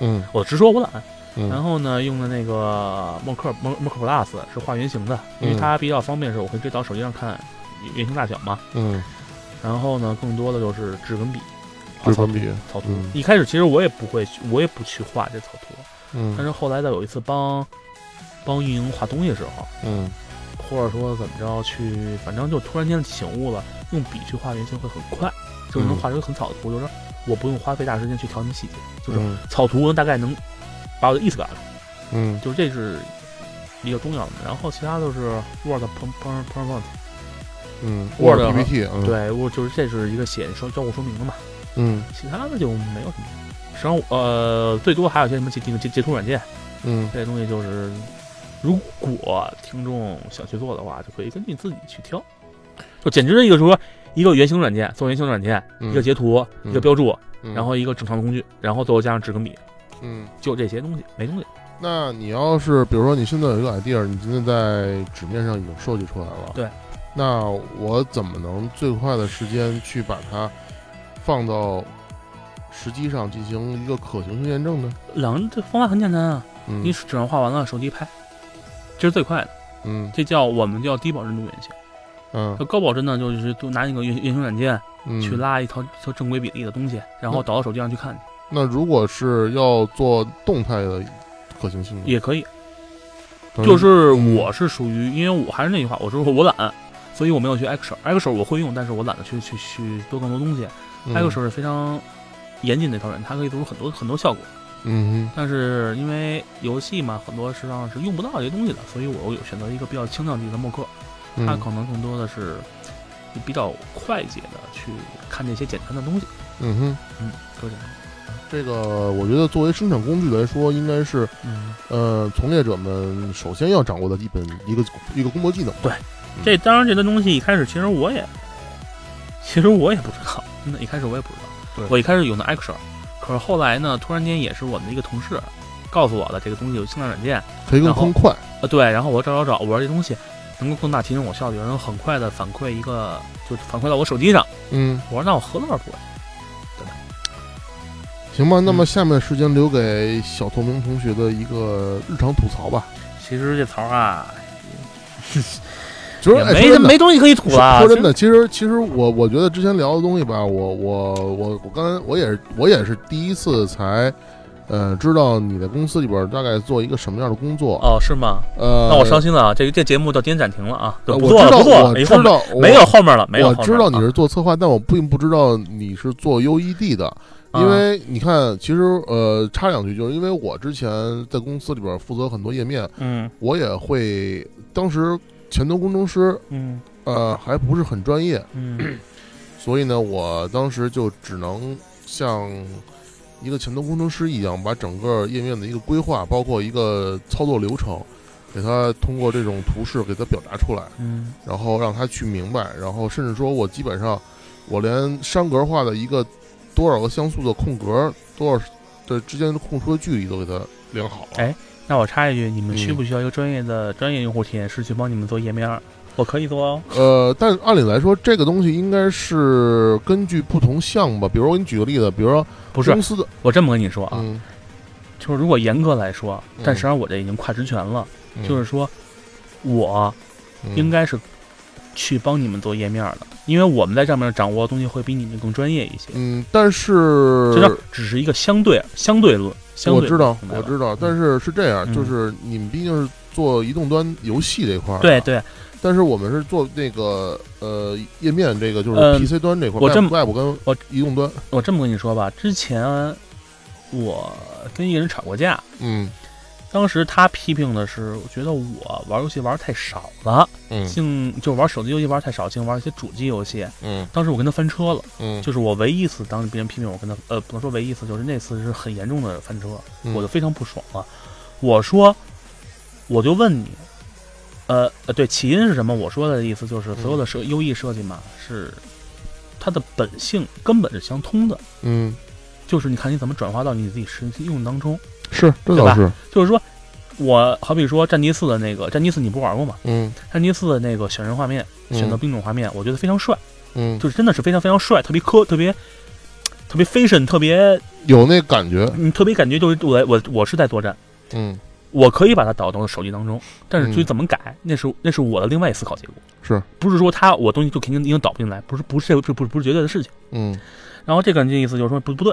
嗯 (laughs) 我直说我懒。然嗯后呢，用的那个默克默默克 Plus 是画原型的，因为嗯它比较方便，是我可以直接到手机上看原型大小嘛。嗯然后呢，更多的就是质根笔，画草图质根笔草图嗯。一开始其实我也不会去，我也不去画这草图，但嗯是后来在有一次帮帮运营画东西的时候，嗯。或者说怎么着去，反正就突然间醒悟了，用笔去画原型会很快，就是能嗯画出一个很草的图，就是我不用花费大时间去调什么细节，就是嗯。草图大概能把我的意思表达出来，嗯。就是这是比较重要的。然后其他就是 Word、P P PowerPoint，嗯 Word PPT，嗯。对我就是这是一个写说交互说明的嘛，嗯。其他的就没有什么。实际上，呃，最多还有一些什么截截截截图软件，嗯这些东西就是，如果听众想去做的话，就可以根据自己去挑。就简直是一个说一个原型软件，做原型软件，嗯一个截图，嗯一个标注，嗯然后一个正常的工具，然后最后加上纸跟笔，嗯。就这些东西，没东西。那你要是比如说你现在有一个 idea，你现在在纸面上已经设计出来了，对。那我怎么能最快的时间去把它放到实际上进行一个可行性验证呢？两个这方法很简单啊，嗯你纸上画完了，手机拍，这是最快的，嗯这叫我们叫低保真度原型。嗯那高保真呢，就是就拿那个原原型软件嗯去拉一套一套正规比例的东西，然后导到手机上去看，那如果是要做动态的可行性呢，也可以。就是我是属于，因为我还是那句话，我说我懒，所以我没有去 Excel。Excel 我会用，但是我懒得去去去做更多东西。嗯 Excel 是非常严谨的一套软件，它可以做出很多很多效果。嗯但是因为游戏嘛，很多实际上是用不到这些东西的，所以我有选择一个比较轻量级的默克，哼，它可能更多的是比较快捷的去看这些简单的东西。嗯哼，嗯，就是这样。这个我觉得作为生产工具来说，应该是嗯，呃从业者们首先要掌握的一本一个一个工作技能。对这当然这些东西一开始其实我也，其实我也不知道，真的，一开始我也不知道。对我一开始用的 Action，可是后来呢，突然间也是我们的一个同事告诉我的，这个东西有轻量软件，可以更快。呃，对，然后我找找找，我说这东西能够更大提升我效率，能很快的反馈一个，就是反馈到我手机上。嗯，我说那我何乐而不为？行吧，那么嗯下面时间留给小透明同学的一个日常吐槽吧。其实这槽啊，(laughs) 就是没没东西可以吐了。说真的，其实其实我我觉得之前聊的东西吧，我我我我刚才我也是我也是第一次才，呃，知道你在公司里边大概做一个什么样的工作。哦，是吗？呃，那我伤心了啊！这个这节目到今天暂停了啊，对不做了，我知道，不做了，我知道，没有后面了，没有我。知道你啊是做策划，但我并不知道你是做 UED 的。因为你看，其实呃，插两句，就是因为我之前在公司里边负责很多页面，嗯我也会，当时前端工程师嗯。呃还不是很专业，嗯。(clears throat) 所以呢，我当时就只能像一个前端工程师一样，把整个页面的一个规划，包括一个操作流程，给他通过这种图示给他表达出来，嗯。然后让他去明白，然后甚至说我基本上我连栅格化的一个多少个像素的空格，多少的之间的空出的距离都给他量好了。哎那我插一句，你们需嗯不需要一个专业的专业用户体验师去帮你们做页面？我可以做哦。呃，但按理来说，这个东西应该是根据不同项目吧，比如我给你举个例子，比如说不是公，司的，我这么跟你说啊，嗯，就是如果严格来说，嗯但实际上我这已经跨职权了，嗯就是说，我嗯应该是去帮你们做页面的，因为我们在上面掌握的东西会比你们更专业一些。嗯，但是这只是一个相对相对论，相对我知道，明白吧我知道，但是是这样，嗯。就是你们毕竟是做移动端游戏这块儿，对，对，但是我们是做那个呃页面这个，就是嗯 PC 端这块儿，我这么 Web Web 跟我移动端，我这么跟你说吧，之前我跟一个人吵过架，嗯当时他批评的是，我觉得我玩游戏玩太少了，嗯净就玩手机游戏玩太少，净玩一些主机游戏。嗯当时我跟他翻车了，嗯，就是我唯一一次当别人批评我跟他，呃，不能说唯一一次，就是那次是很严重的翻车，嗯我就非常不爽了。我说，我就问你，呃呃，对，起因是什么？我说的意思就是，所有的设优异设计嘛，是它的本性根本是相通的，嗯就是你看你怎么转化到你自己实际应用当中。是这对吧？倒是，就是说，我好比说战地四的那个战地四，你不玩过吗？嗯。战地四的那个选人画面，选择兵种画面，我觉得非常帅，嗯，就是真的是非常非常帅，特别科，特别特别 fashion，特别有那感觉，你特别感觉就是我我我是在作战，嗯。我可以把它导到手机当中，但是至于嗯。怎么改，那是那是我的另外一思考结果，是，不是说他我东西就肯定已经导不进来，不是不是这不是不是绝对的事情。嗯。然后这个人的意思就是说不不对，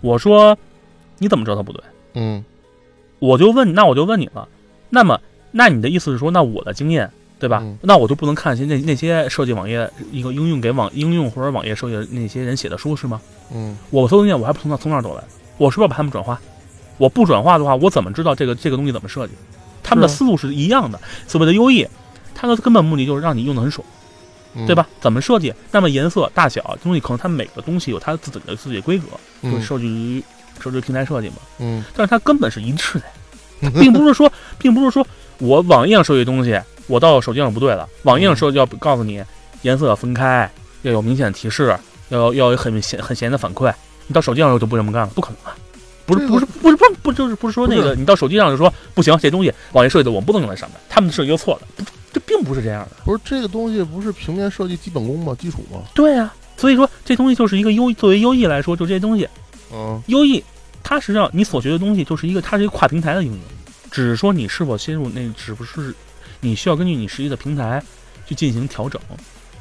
我说你怎么知道他不对？嗯我就问，那我就问你了，那么那你的意思是说，那我的经验对吧？嗯那我就不能看一些那那些设计网页一个应用给网应用或者网页设计的那些人写的书是吗？嗯我搜经验我还不从那从那儿走来？我是不是要把他们转化？我不转化的话，我怎么知道这个这个东西怎么设计？他们的思路是一样的。所谓的优异，它的根本目的就是让你用的很爽，嗯，对吧？怎么设计？那么颜色、大小东西，可能它每个东西有它自己的自己的规格，就受制于受制于平台设计嘛。嗯但是它根本是一致的，并不是说，(laughs) 并不是说我网页上设计东西，我到手机上不对了。网页上设计要告诉你颜色要分开，要有明显的提示，要要有很显很显的反馈。你到手机上就不这么干了，不可能啊！不是这个不是不是不是不就是不是说那个你到手机上就说不行，这东西网页设计的我不能用在上面，他们的设计就错了，不这并不是这样的。不是这个东西不是平面设计基本功吗？基础吗？对呀、所以说这东西就是一个优作为优异来说，就这些东西嗯优异，它实际上你所学的东西就是一个，它是一个跨平台的应用，只是说你是否切入那，只不是你需要根据你实际的平台去进行调整，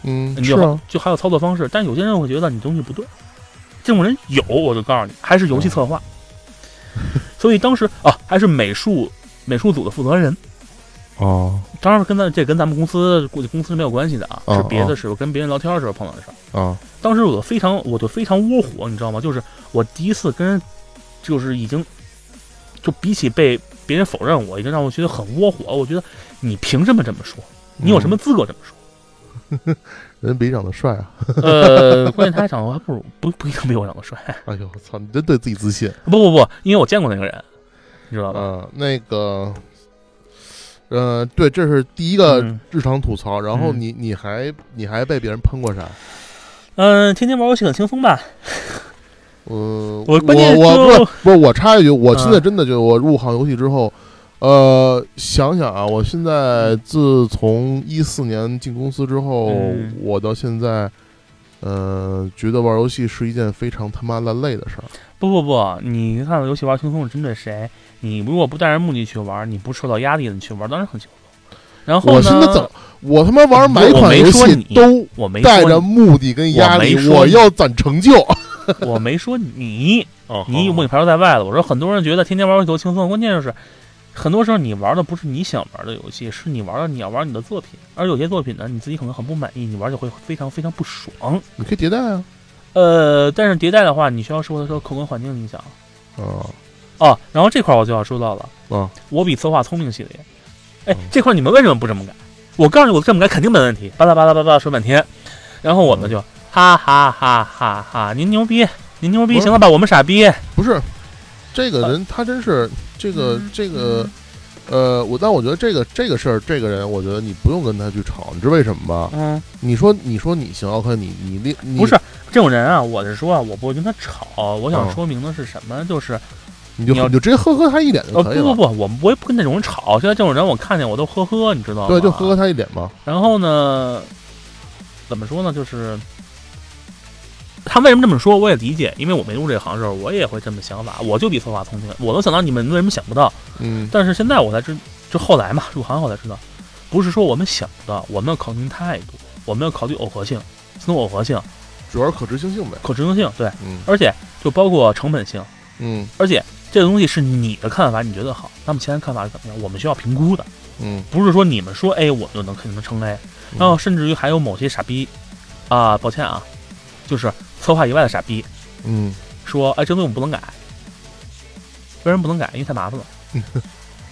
嗯，是啊，就还有操作方式。但有些人会觉得你东西不对，这种人有，我就告诉你，还是游戏策划。所以当时啊，还是美术美术组的负责人，哦当然跟咱这跟咱们公司估计公司是没有关系的啊，哦是别的时候跟别人聊天的时候碰到的事儿。啊当时我非常，我就非常窝火，你知道吗？就是我第一次跟人，就是已经，就比起被别人否认我，已经让我觉得很窝火。我觉得你凭什么这么说？你有什么资格这么说？(laughs) 人比你长得帅啊？呃，(laughs) 关键他还长得还不如不不一定比我长得帅。(laughs) 哎呦我操，你真对自己自信不不不，因为我见过那个人，你知道吧？啊！那个，呃，对，这是第一个嗯日常吐槽。然后嗯你你还你还被别人喷过啥？嗯、天天玩游戏很轻松吧？呃，(laughs) 我我我不是不是我插一句，我现在嗯真的就我入行游戏之后，呃，想想啊，我现在自从一四年进公司之后，嗯我到现在，呃，觉得玩游戏是一件非常他妈的累的事儿。不不不，你看游戏玩轻松是针对谁？你如果不带着目的去玩，你不受到压力的你去玩，当然很轻松。然后呢？我他妈玩每款游戏都我没带着目的跟压力，我要攒成就。我没说你，(laughs) 哦你我你排除在外了。我说很多人觉得天天玩游戏多轻松，关键就是很多时候你玩的不是你想玩的游戏，是你玩的你要玩你的作品，而有些作品呢你自己可能很不满意，你玩就会非常非常不爽。你可以迭代啊，呃，但是迭代的话，你需要受的受客观环境影响哦哦。然后这块儿我就要说到了，嗯，我比策划聪明系列，哎嗯，这块儿你们为什么不这么改？我告诉你，我这么改肯定没问题，巴拉巴拉巴拉说半天，然后我们就哈哈哈哈哈，您牛逼，您牛逼，行了吧？我们傻逼。不是这个人，他真是这个这个。呃，我但我觉得这个这个事儿，这个人，我觉得你不用跟他去吵，你知道为什么吗？嗯，你说你说你行，OK，你你你你不是这种人啊，我是说啊，我不会跟他吵。我想嗯说明的是什么？就是你就你就直接呵呵他一脸就呃，可以了，不不不，我们不会跟那种人吵。现在这种人，我看见我都呵呵，你知道吗？对，就呵呵他一脸嘛。然后呢，怎么说呢？就是他为什么这么说，我也理解，因为我没入这行的时候，我也会这么想法。我就比策划聪明，我能想到你们为什么想不到。嗯但是现在我才知，就后来嘛，入行后才知道，不是说我们想不到，我们要考虑态度，我们要考虑耦合性，这种耦合性、主要是可执行性呗。可执行性，对，嗯而且就包括成本性，嗯而且这个东西是你的看法，你觉得好，那么其他人看法是怎么样？我们需要评估的，嗯，不是说你们说 A 我们就能肯定能成 A，然后甚至于还有某些傻逼，啊、抱歉啊，就是策划以外的傻逼嗯说，哎，这东西我们不能改，为什么不能改？因为太麻烦了。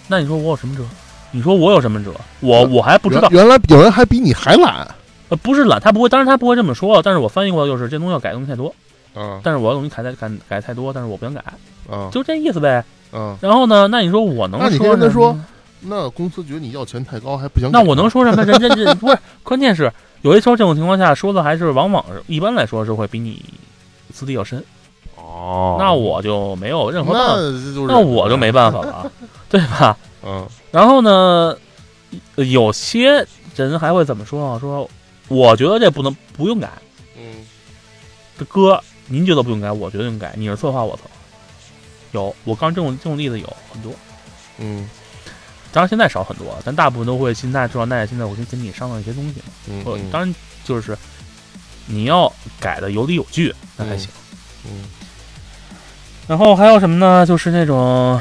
那你说我有什么辙？你说我有什么辙？我我还不知道，原原来有人还比你还懒呃，不是懒，他不会，当然他不会这么说，但是我翻译过来就是这东西要改的东西太多，啊但是我要东西改太改改太多，但是我不想改，啊就这意思呗。啊！然后呢，那你说我能那你说跟他说那公司觉得你要钱太高，还不想那我能说什么？人家这不是，关键是有些时候这种情况下说的还是往往是一般来说是会比你资历要深，哦？那我就没有任何办法，那就是那我就没办法了，(laughs) 对吧？嗯然后呢，呃有些人还会怎么说啊？说我觉得这不能不用改，嗯这哥您觉得不用改，我觉得用改，你是策划我策划，有，我刚这种这种例子有很多，嗯当然现在少很多，但大部分都会现在知道耐心的我先跟你商量一些东西嘛。嗯嗯当然就是你要改的有理有据，那还行。嗯，然后还有什么呢？就是那种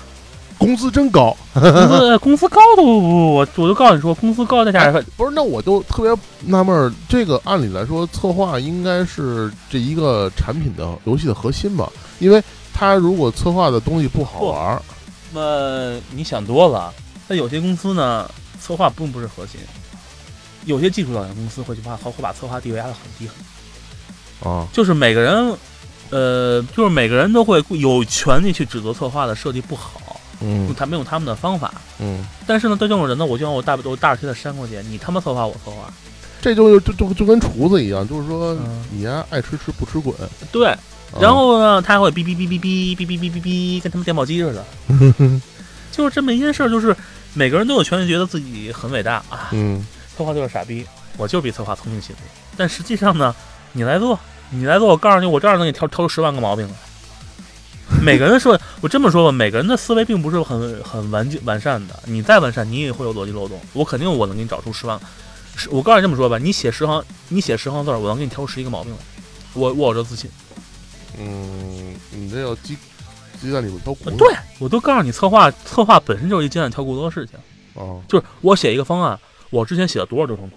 (laughs) 工资真高。工资工资高都，不不不，我我就告诉你说，工资高再加上不是，那我就特别纳闷儿，这个按理来说，策划应该是这一个产品的游戏的核心吧？因为它如果策划的东西不好玩儿，那么你想多了。那有些公司呢，策划并不是核心，有些技术导向公司会去把会把策划地位压得很低很低，啊，就是每个人，呃，就是每个人都会有权利去指责策划的设计不好，嗯。他们用他们的方法。嗯，但是呢，对这种人呢，我就让我大我大耳贴的扇过去，你他妈策划我策划，这就就就就跟厨子一样，就是说嗯。你呀爱吃吃不吃滚。对，啊然后呢，他还会哔哔哔哔哔哔哔哔哔哔，跟他们电报机似的，(laughs) 就是这么一件事儿，就是每个人都有权利觉得自己很伟大啊，嗯策划就是傻逼，我就是比策划聪明些多。但实际上呢，你来做，你来做，我告诉你，我照样能给你挑挑出十万个毛病来。每个人说，(laughs) 我这么说吧，每个人的思维并不是很很完完善的。你再完善，你也会有逻辑漏洞。我肯定我能给你找出十万。是我告诉你这么说吧，你写十行，你写十行字儿，我能给你挑出十一个毛病来。我我有这自信。嗯，你这要鸡鸡蛋里头挑骨头。对，我都告诉你，策划策划本身就是一鸡蛋挑骨头的事情。哦，就是我写一个方案，我之前写了多少流程图，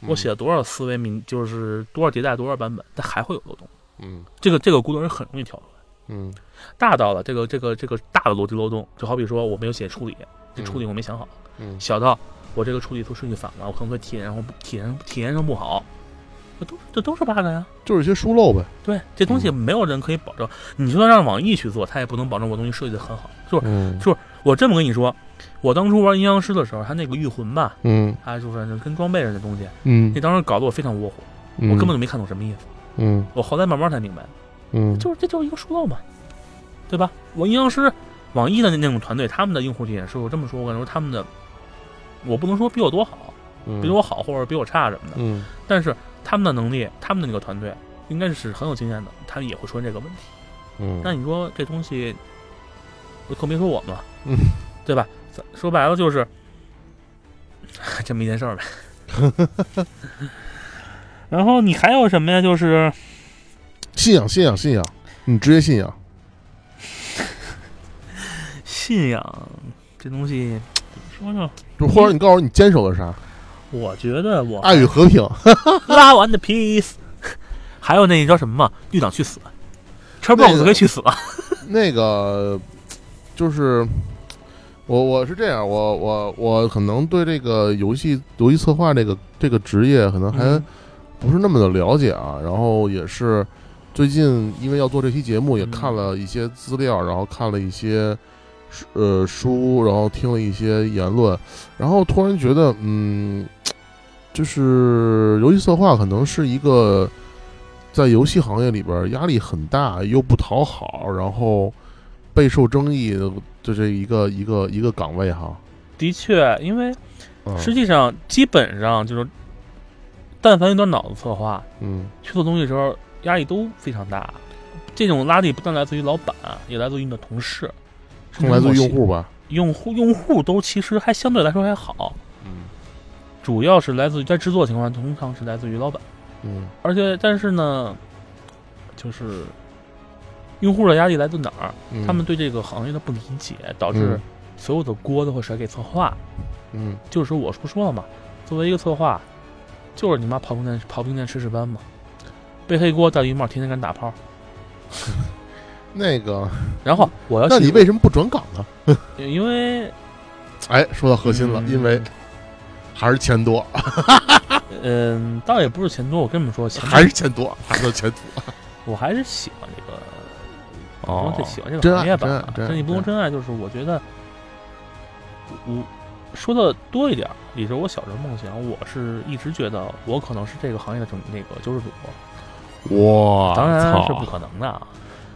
我嗯写了多少思维明，就是多少迭代多少版本，它还会有漏洞。嗯这个这个骨头人很容易挑出来。嗯大到了这个这个这个大的逻辑漏洞，就好比说我没有写处理，这处理我没想好；嗯小到我这个处理图顺序反了，我可能会体验上不体验体验上不好，这都这都是 bug 呀。就是一些疏漏呗。对，这东西没有人可以保证，你就算让网易去做，他也不能保证我东西设计的很好。就是嗯我这么跟你说，我当初玩阴阳师的时候，他那个御魂吧，嗯他就是跟装备似的东西，嗯那当时搞得我非常窝火，我根本就没看懂什么意思。嗯我后来慢慢才明白，嗯就是这就是一个疏漏嘛，对吧？我阴阳师网易的那那种团队，他们的用户体验是我这么说，我感觉他们的，我不能说比我多好，嗯比我好或者比我差什么的，嗯但是他们的能力，他们的那个团队应该是很有经验的，他们也会出现这个问题。嗯那你说这东西，更别说我们了，嗯，对吧？说白了就是 (laughs) 这么一件事儿呗。(laughs) 然后你还有什么呀？就是信仰信仰信仰，你直接信仰。信仰 (laughs) 这东西怎么说呢？就或者你告诉我你坚守的啥？我觉得我爱与和平。拉完的 peace，还有那叫什么嘛？绿党去死那，Xbox 个可以去死了。(laughs) 那个就是我我是这样，我我我可能对这个游戏游戏策划这个这个职业可能还嗯不是那么的了解啊。然后也是最近因为要做这期节目，也嗯看了一些资料，然后看了一些书呃书，然后听了一些言论，然后突然觉得嗯，就是游戏策划可能是一个。在游戏行业里边压力很大，又不讨好，然后备受争议的就这一个一个一个岗位哈。的确，因为嗯实际上基本上就是，但凡有点脑子策划，嗯去做东西的时候压力都非常大。这种压力不但来自于老板，也来自于你的同事，来自于用户吧。用户用户都其实还相对来说还好，嗯主要是来自于在制作情况，通常是来自于老板。嗯而且，但是呢，就是用户的压力来自哪儿？嗯，他们对这个行业的不理解，导致嗯所有的锅都会甩给策划。嗯就是说，我不说了嘛，作为一个策划，就是你妈刨冰店刨冰店吃屎班嘛，背黑锅戴绿帽，天天跟人打炮。(laughs) 那个，(laughs) 然后我要去那你为什么不转岗呢？因为 (laughs) 哎，说到核心了，嗯因为还是钱多，(laughs) 嗯，倒也不是钱多，我跟你们说，钱还是钱多，还是钱多。我还是喜欢这个，哦我喜欢这真爱个行业吧。真爱真真你不能真爱，就是我觉得，我说的多一点儿，也是我小时候梦想。我是一直觉得我可能是这个行业的整那个救世主，哇，当然是不可能的啊。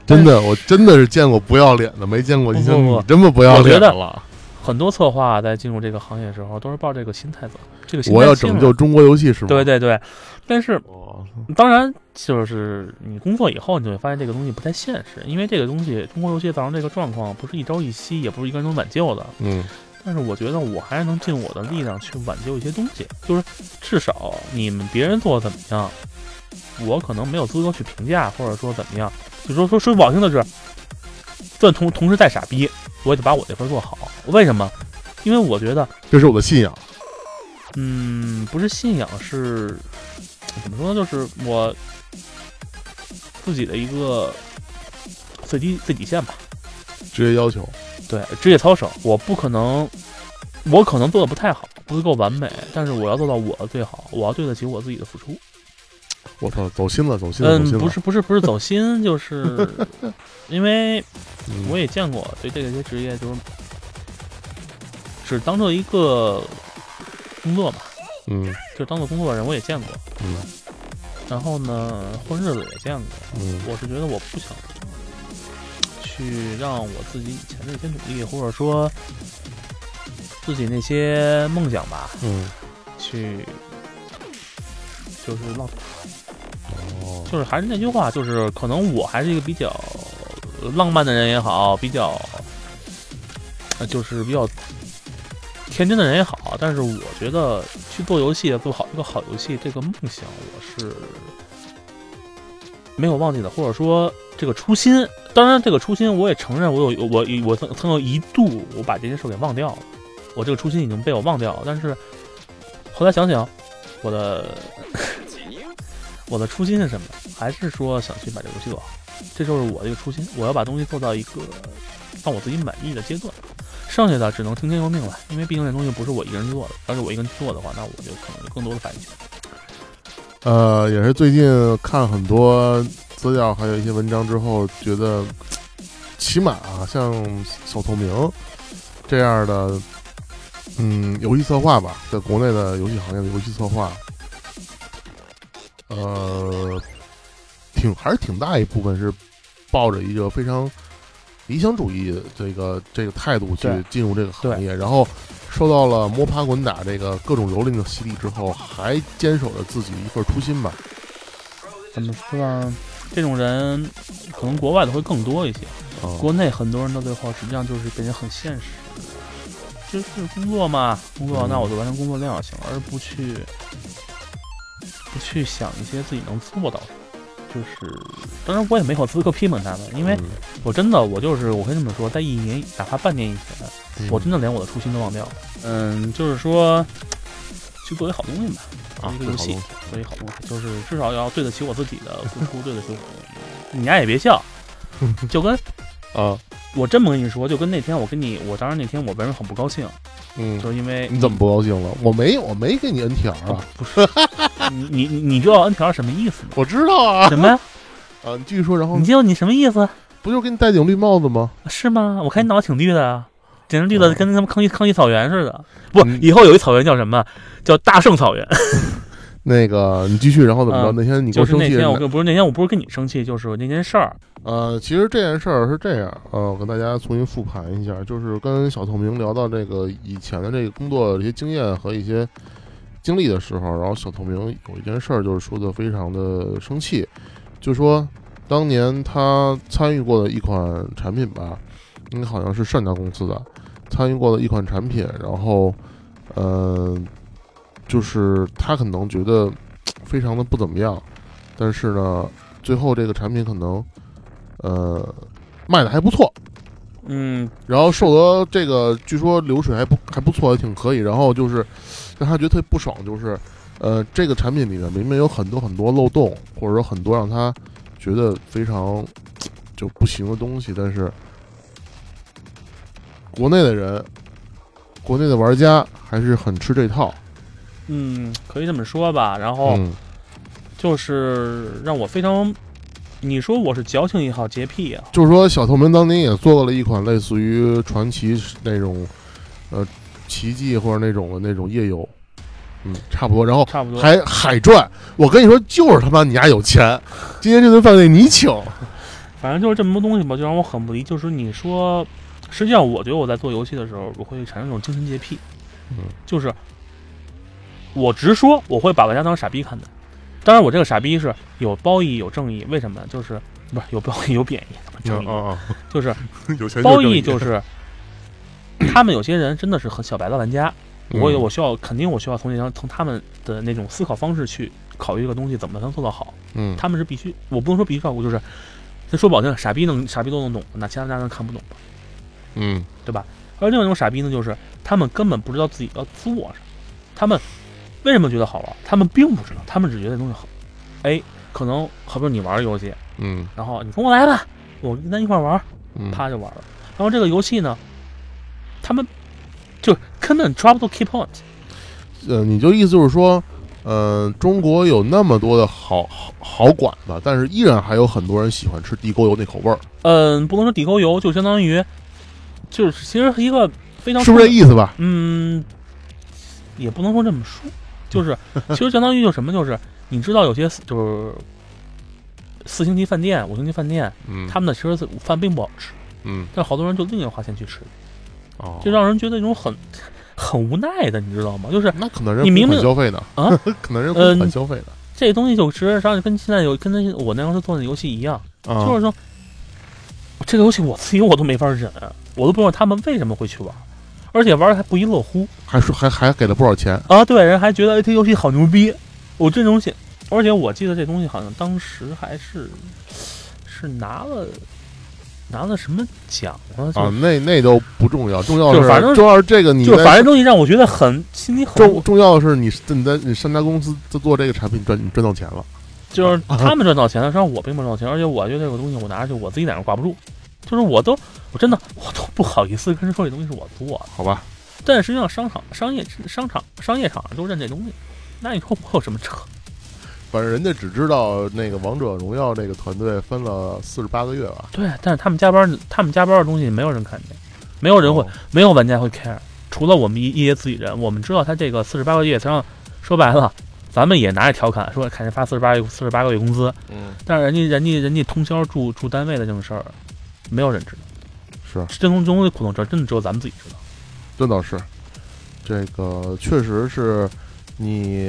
(laughs) 真的，我真的是见过不要脸的，没见过你像你这么不要脸的了。很多策划在进入这个行业的时候，都是抱这个心态走，这个心态我要拯救中国游戏是吗？对对对，但是哦，当然就是你工作以后，你就会发现这个东西不太现实，因为这个东西中国游戏造成这个状况不是一朝一夕，也不是一个人能挽救的。嗯但是我觉得我还是能尽我的力量去挽救一些东西，就是至少你们别人做的怎么样，我可能没有资格去评价，或者说怎么样。就说说说不好听的是，算同同时再傻逼，我也得把我这份做好。为什么？因为我觉得，这是我的信仰。嗯，不是信仰，是怎么说呢？就是我自己的一个最低最底线吧。职业要求。对，职业操守，我不可能，我可能做的不太好，不够完美，但是我要做到我的最好，我要对得起我自己的付出。我操，走心了，走心了，走嗯，了。不是不是不是走心，就是 (laughs) 因为嗯，我也见过对这些职业就是只当做一个工作吧，嗯。就是当做工作的人我也见过，嗯。然后呢混日子也见过，嗯。我是觉得我不想去让我自己以前的一些努力，或者说自己那些梦想吧，嗯，去就是浪费，就是还是那句话，就是可能我还是一个比较浪漫的人也好，比较就是比较天真的人也好，但是我觉得去做游戏，做好一个好游戏，这个梦想我是没有忘记的，或者说这个初心。当然，这个初心我也承认，我有我我曾曾有一度我把这件事给忘掉了。我这个初心已经被我忘掉了。但是后来想想，我的我的初心是什么？还是说想去把这游戏做好，这就是我的一个初心。我要把东西做到一个让我自己满意的阶段，剩下的只能听天由命了。因为毕竟这东西不是我一个人做的，要是我一个人做的话，那我就可能有更多的发言权。呃，也是最近看很多资料，还有一些文章之后，觉得起码啊，像小透明这样的，嗯，游戏策划吧，在国内的游戏行业的游戏策划，呃，挺还是挺大一部分是抱着一个非常理想主义这个这个态度去进入这个行业，然后受到了摸爬滚打这个各种蹂躏的洗礼之后，还坚守着自己一份初心吧。怎么说呢？这种人可能国外的会更多一些，啊，国内很多人到最后实际上就是变得很现实，就是工作嘛，工作嗯那我就完成工作量就行了，而不去不去想一些自己能做到的。就是，当然我也没有资格批评他们，因为嗯我真的我就是我可以这么说，在一年哪怕半年以前，嗯我真的连我的初心都忘掉了。嗯，就是说去做一好东西吧，一个游戏做一好东西，就是至少要对得起我自己的付出，对得起我。你丫也别笑，(laughs) 就跟啊，我这么跟你说，就跟那天我跟你，我当时那天我为什么很不高兴，嗯，就是因为你怎么不高兴了？我没有，我没给你 NTR 哦啊，不是你你你你知道 N 条什么意思吗？我知道啊。什么呀？啊，你继续说，然后你知道你什么意思？不就是给你戴顶绿帽子吗？是吗？我看你脑袋挺绿的啊，简直绿的跟他妈康熙康熙草原似的。不嗯，以后有一草原叫什么？叫大圣草原。(laughs) 那个，你继续，然后怎么着？嗯那天你跟就是那天我跟不是那天我不是跟你生气，就是那件事儿。呃，其实这件事儿是这样，呃，我跟大家重新复盘一下，就是跟小透明聊到这个以前的这个工作的一些经验和一些经历的时候，然后小透明有一件事儿就是说的非常的生气，就说当年他参与过的一款产品吧，应该好像是上家公司的参与过的一款产品，然后，呃，就是他可能觉得非常的不怎么样，但是呢，最后这个产品可能。呃，卖的还不错，嗯，然后受得这个据说流水还不还不错，还挺可以。然后就是让他觉得特别不爽，就是呃，这个产品里面明明有很多很多漏洞，或者说很多让他觉得非常就不行的东西，但是国内的人，国内的玩家还是很吃这套。嗯，可以这么说吧。然后嗯就是让我非常，你说我是矫情也好，洁癖也好，就是说，小透明当年也做过了一款类似于传奇那种，呃，奇迹或者那种的那种夜游，嗯，差不多。然后差不多。还海赚，我跟你说，就是他妈你家有钱，今天这顿饭得你请。(laughs) 反正就是这么多东西吧，就让我很不理。就是你说，实际上我觉得我在做游戏的时候，我会产生一种精神洁癖，嗯，就是我直说，我会把玩家当傻逼看待。当然，我这个傻逼是有褒义有正义，为什么呢？就是不是有褒义有贬义，什么正义？啊，就是 (laughs) 有钱褒义就是 (clears throat) 他们有些人真的是很小白的玩家，嗯我有我需要肯定我需要从这张从他们的那种思考方式去考虑这个东西怎么能做到好。嗯他们是必须，我不能说必须照顾，就是这说不好听，傻逼能傻逼都能懂，那其他家人看不懂吧？嗯而另外一种傻逼呢，就是他们根本不知道自己要做什么，他们为什么觉得好玩？他们并不知道，他们只觉得这东西好。哎，可能好比说你玩游戏，嗯然后你跟我来吧，我跟咱一块玩，嗯，啪就玩了。然后这个游戏呢，他们就根本抓不住 key point。呃，你就意思就是说，呃，中国有那么多的好好好馆子，但是依然还有很多人喜欢吃地沟油那口味儿，嗯，不能说地沟油，就相当于就是其实一个非常是不是这意思吧？嗯，也不能说这么说，就是 (laughs) 其实相当于就什么，就是你知道有些就是四星级饭店、五星级饭店，嗯，他们的其实午饭并不好吃，嗯但好多人就宁愿花钱去吃，哦，就让人觉得一种很很无奈的，你知道吗？就是那可能人你明明消费的啊，(laughs) 可能人嗯公款消费呢。这东西就实际上跟现在有跟那我那时候做的游戏一样，啊，就是说这个游戏我自己我都没法忍，我都不知道他们为什么会去玩，而且玩的还不亦乐乎。还说还还给了不少钱，啊，对，人还觉得哎，这游戏好牛逼，我这东西，而且我记得这东西好像当时还是是拿了拿了什么奖啊？啊，那那都不重要，重要就是反正重要是这个你就反正东西让我觉得很心里很重重要的是你你在你上家公司在做这个产品赚你赚到钱了，就是他们赚到钱了，让我并没赚到钱，而且我觉得这个东西我拿着去，我自己脸上挂不住，就是我都我真的我都不好意思跟人说这东西是我做的，好吧？但实际上商场商业商场商业场上都认这东西，那你说我有什么辙？反正人家只知道那个王者荣耀这个团队分了四十八个月吧，对，但是他们加班，他们加班的东西没有人看见，没有人会，哦。没有玩家会 care，除了我们一一些自己人，我们知道他这个四十八个月，实际上说白了，咱们也拿着调侃说看人发四十八四十八个月工资，嗯，但是人家人家人家通宵住住单位的这种事儿，没有人知道。是。这东这东西苦痛事，真的只有咱们自己知道。这倒是，这个确实是你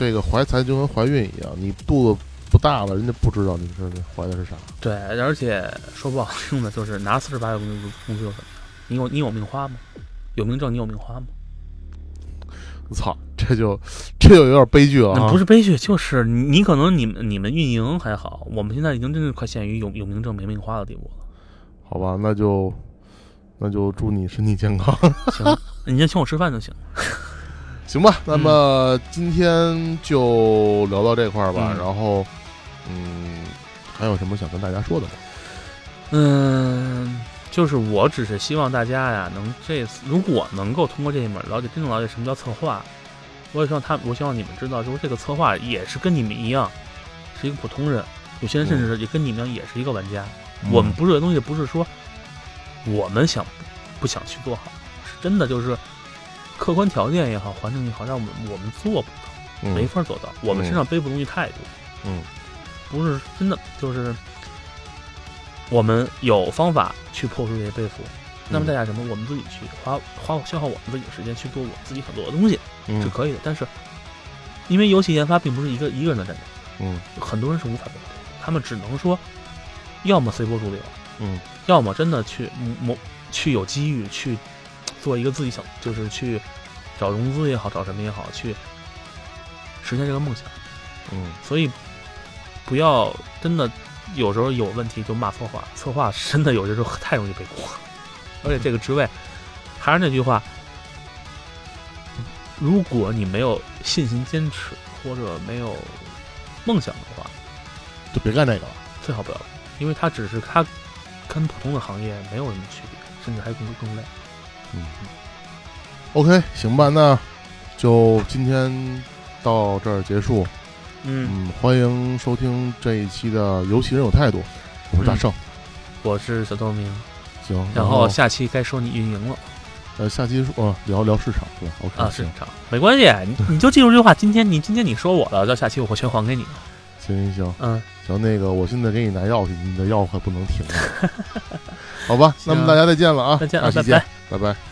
这个怀才就跟怀孕一样，你肚子不大了，人家不知道你是怀的是啥。对，而且说不好听的，就是拿四十八个月工资工资有什么呀？你有你有命花吗？有命挣你有命花吗？我操，这就这就有点悲剧啊！不是悲剧，就是你你可能你们你们运营还好，我们现在已经真的快陷于有有名挣没命花的地步了。好吧，那就那就祝你身体健康，行，你先请我吃饭就行。行吧？那么今天就聊到这块儿吧。嗯然后，嗯，还有什么想跟大家说的吗？嗯，就是我只是希望大家呀，能这次如果能够通过这一门了解真正了解什么叫策划，我也希望他，我希望你们知道，就是这个策划也是跟你们一样，是一个普通人，有些人甚至也跟你们一样，也是一个玩家。我们不是这东西，不是说我们想不想去做好，是真的就是客观条件也好，环境也好，让我们我们做不到，嗯没法做到。我们身上背负的东西太多，嗯不是真的就是我们有方法去破除这些背负。那么代价什么？我们自己去花花消耗我们自己的时间去做我们自己想做的东西是嗯可以的，但是因为游戏研发并不是一个一个人的战斗，嗯很多人是无法做到的，他们只能说，要么随波逐流，嗯要么真的去某去有机遇去做一个自己想，就是去找融资也好，找什么也好，去实现这个梦想。嗯所以不要真的有时候有问题就骂策划，策划真的有些时候太容易背锅，而且这个职位还是那句话，如果你没有信心坚持或者没有梦想的话，就别干这个了。最好不要干，因为它只是它跟普通的行业没有什么区别，甚至还更更累。嗯，OK，行吧，那就今天到这儿结束。嗯，嗯，欢迎收听这一期的《游戏人有态度》，我是大圣。我是小透明，行，嗯然后后下期该说你运营了呃，下期说呃聊聊市场是吧？OK 啊，市场没关系，你你就记住这句话，今天你今天你说我的，到下期我会全还给你。行行行嗯，行，那个我现在给你拿药去，你的药可不能停了，(laughs) 好吧？那么大家再见了啊，再见啊，下期见拜拜。，拜拜。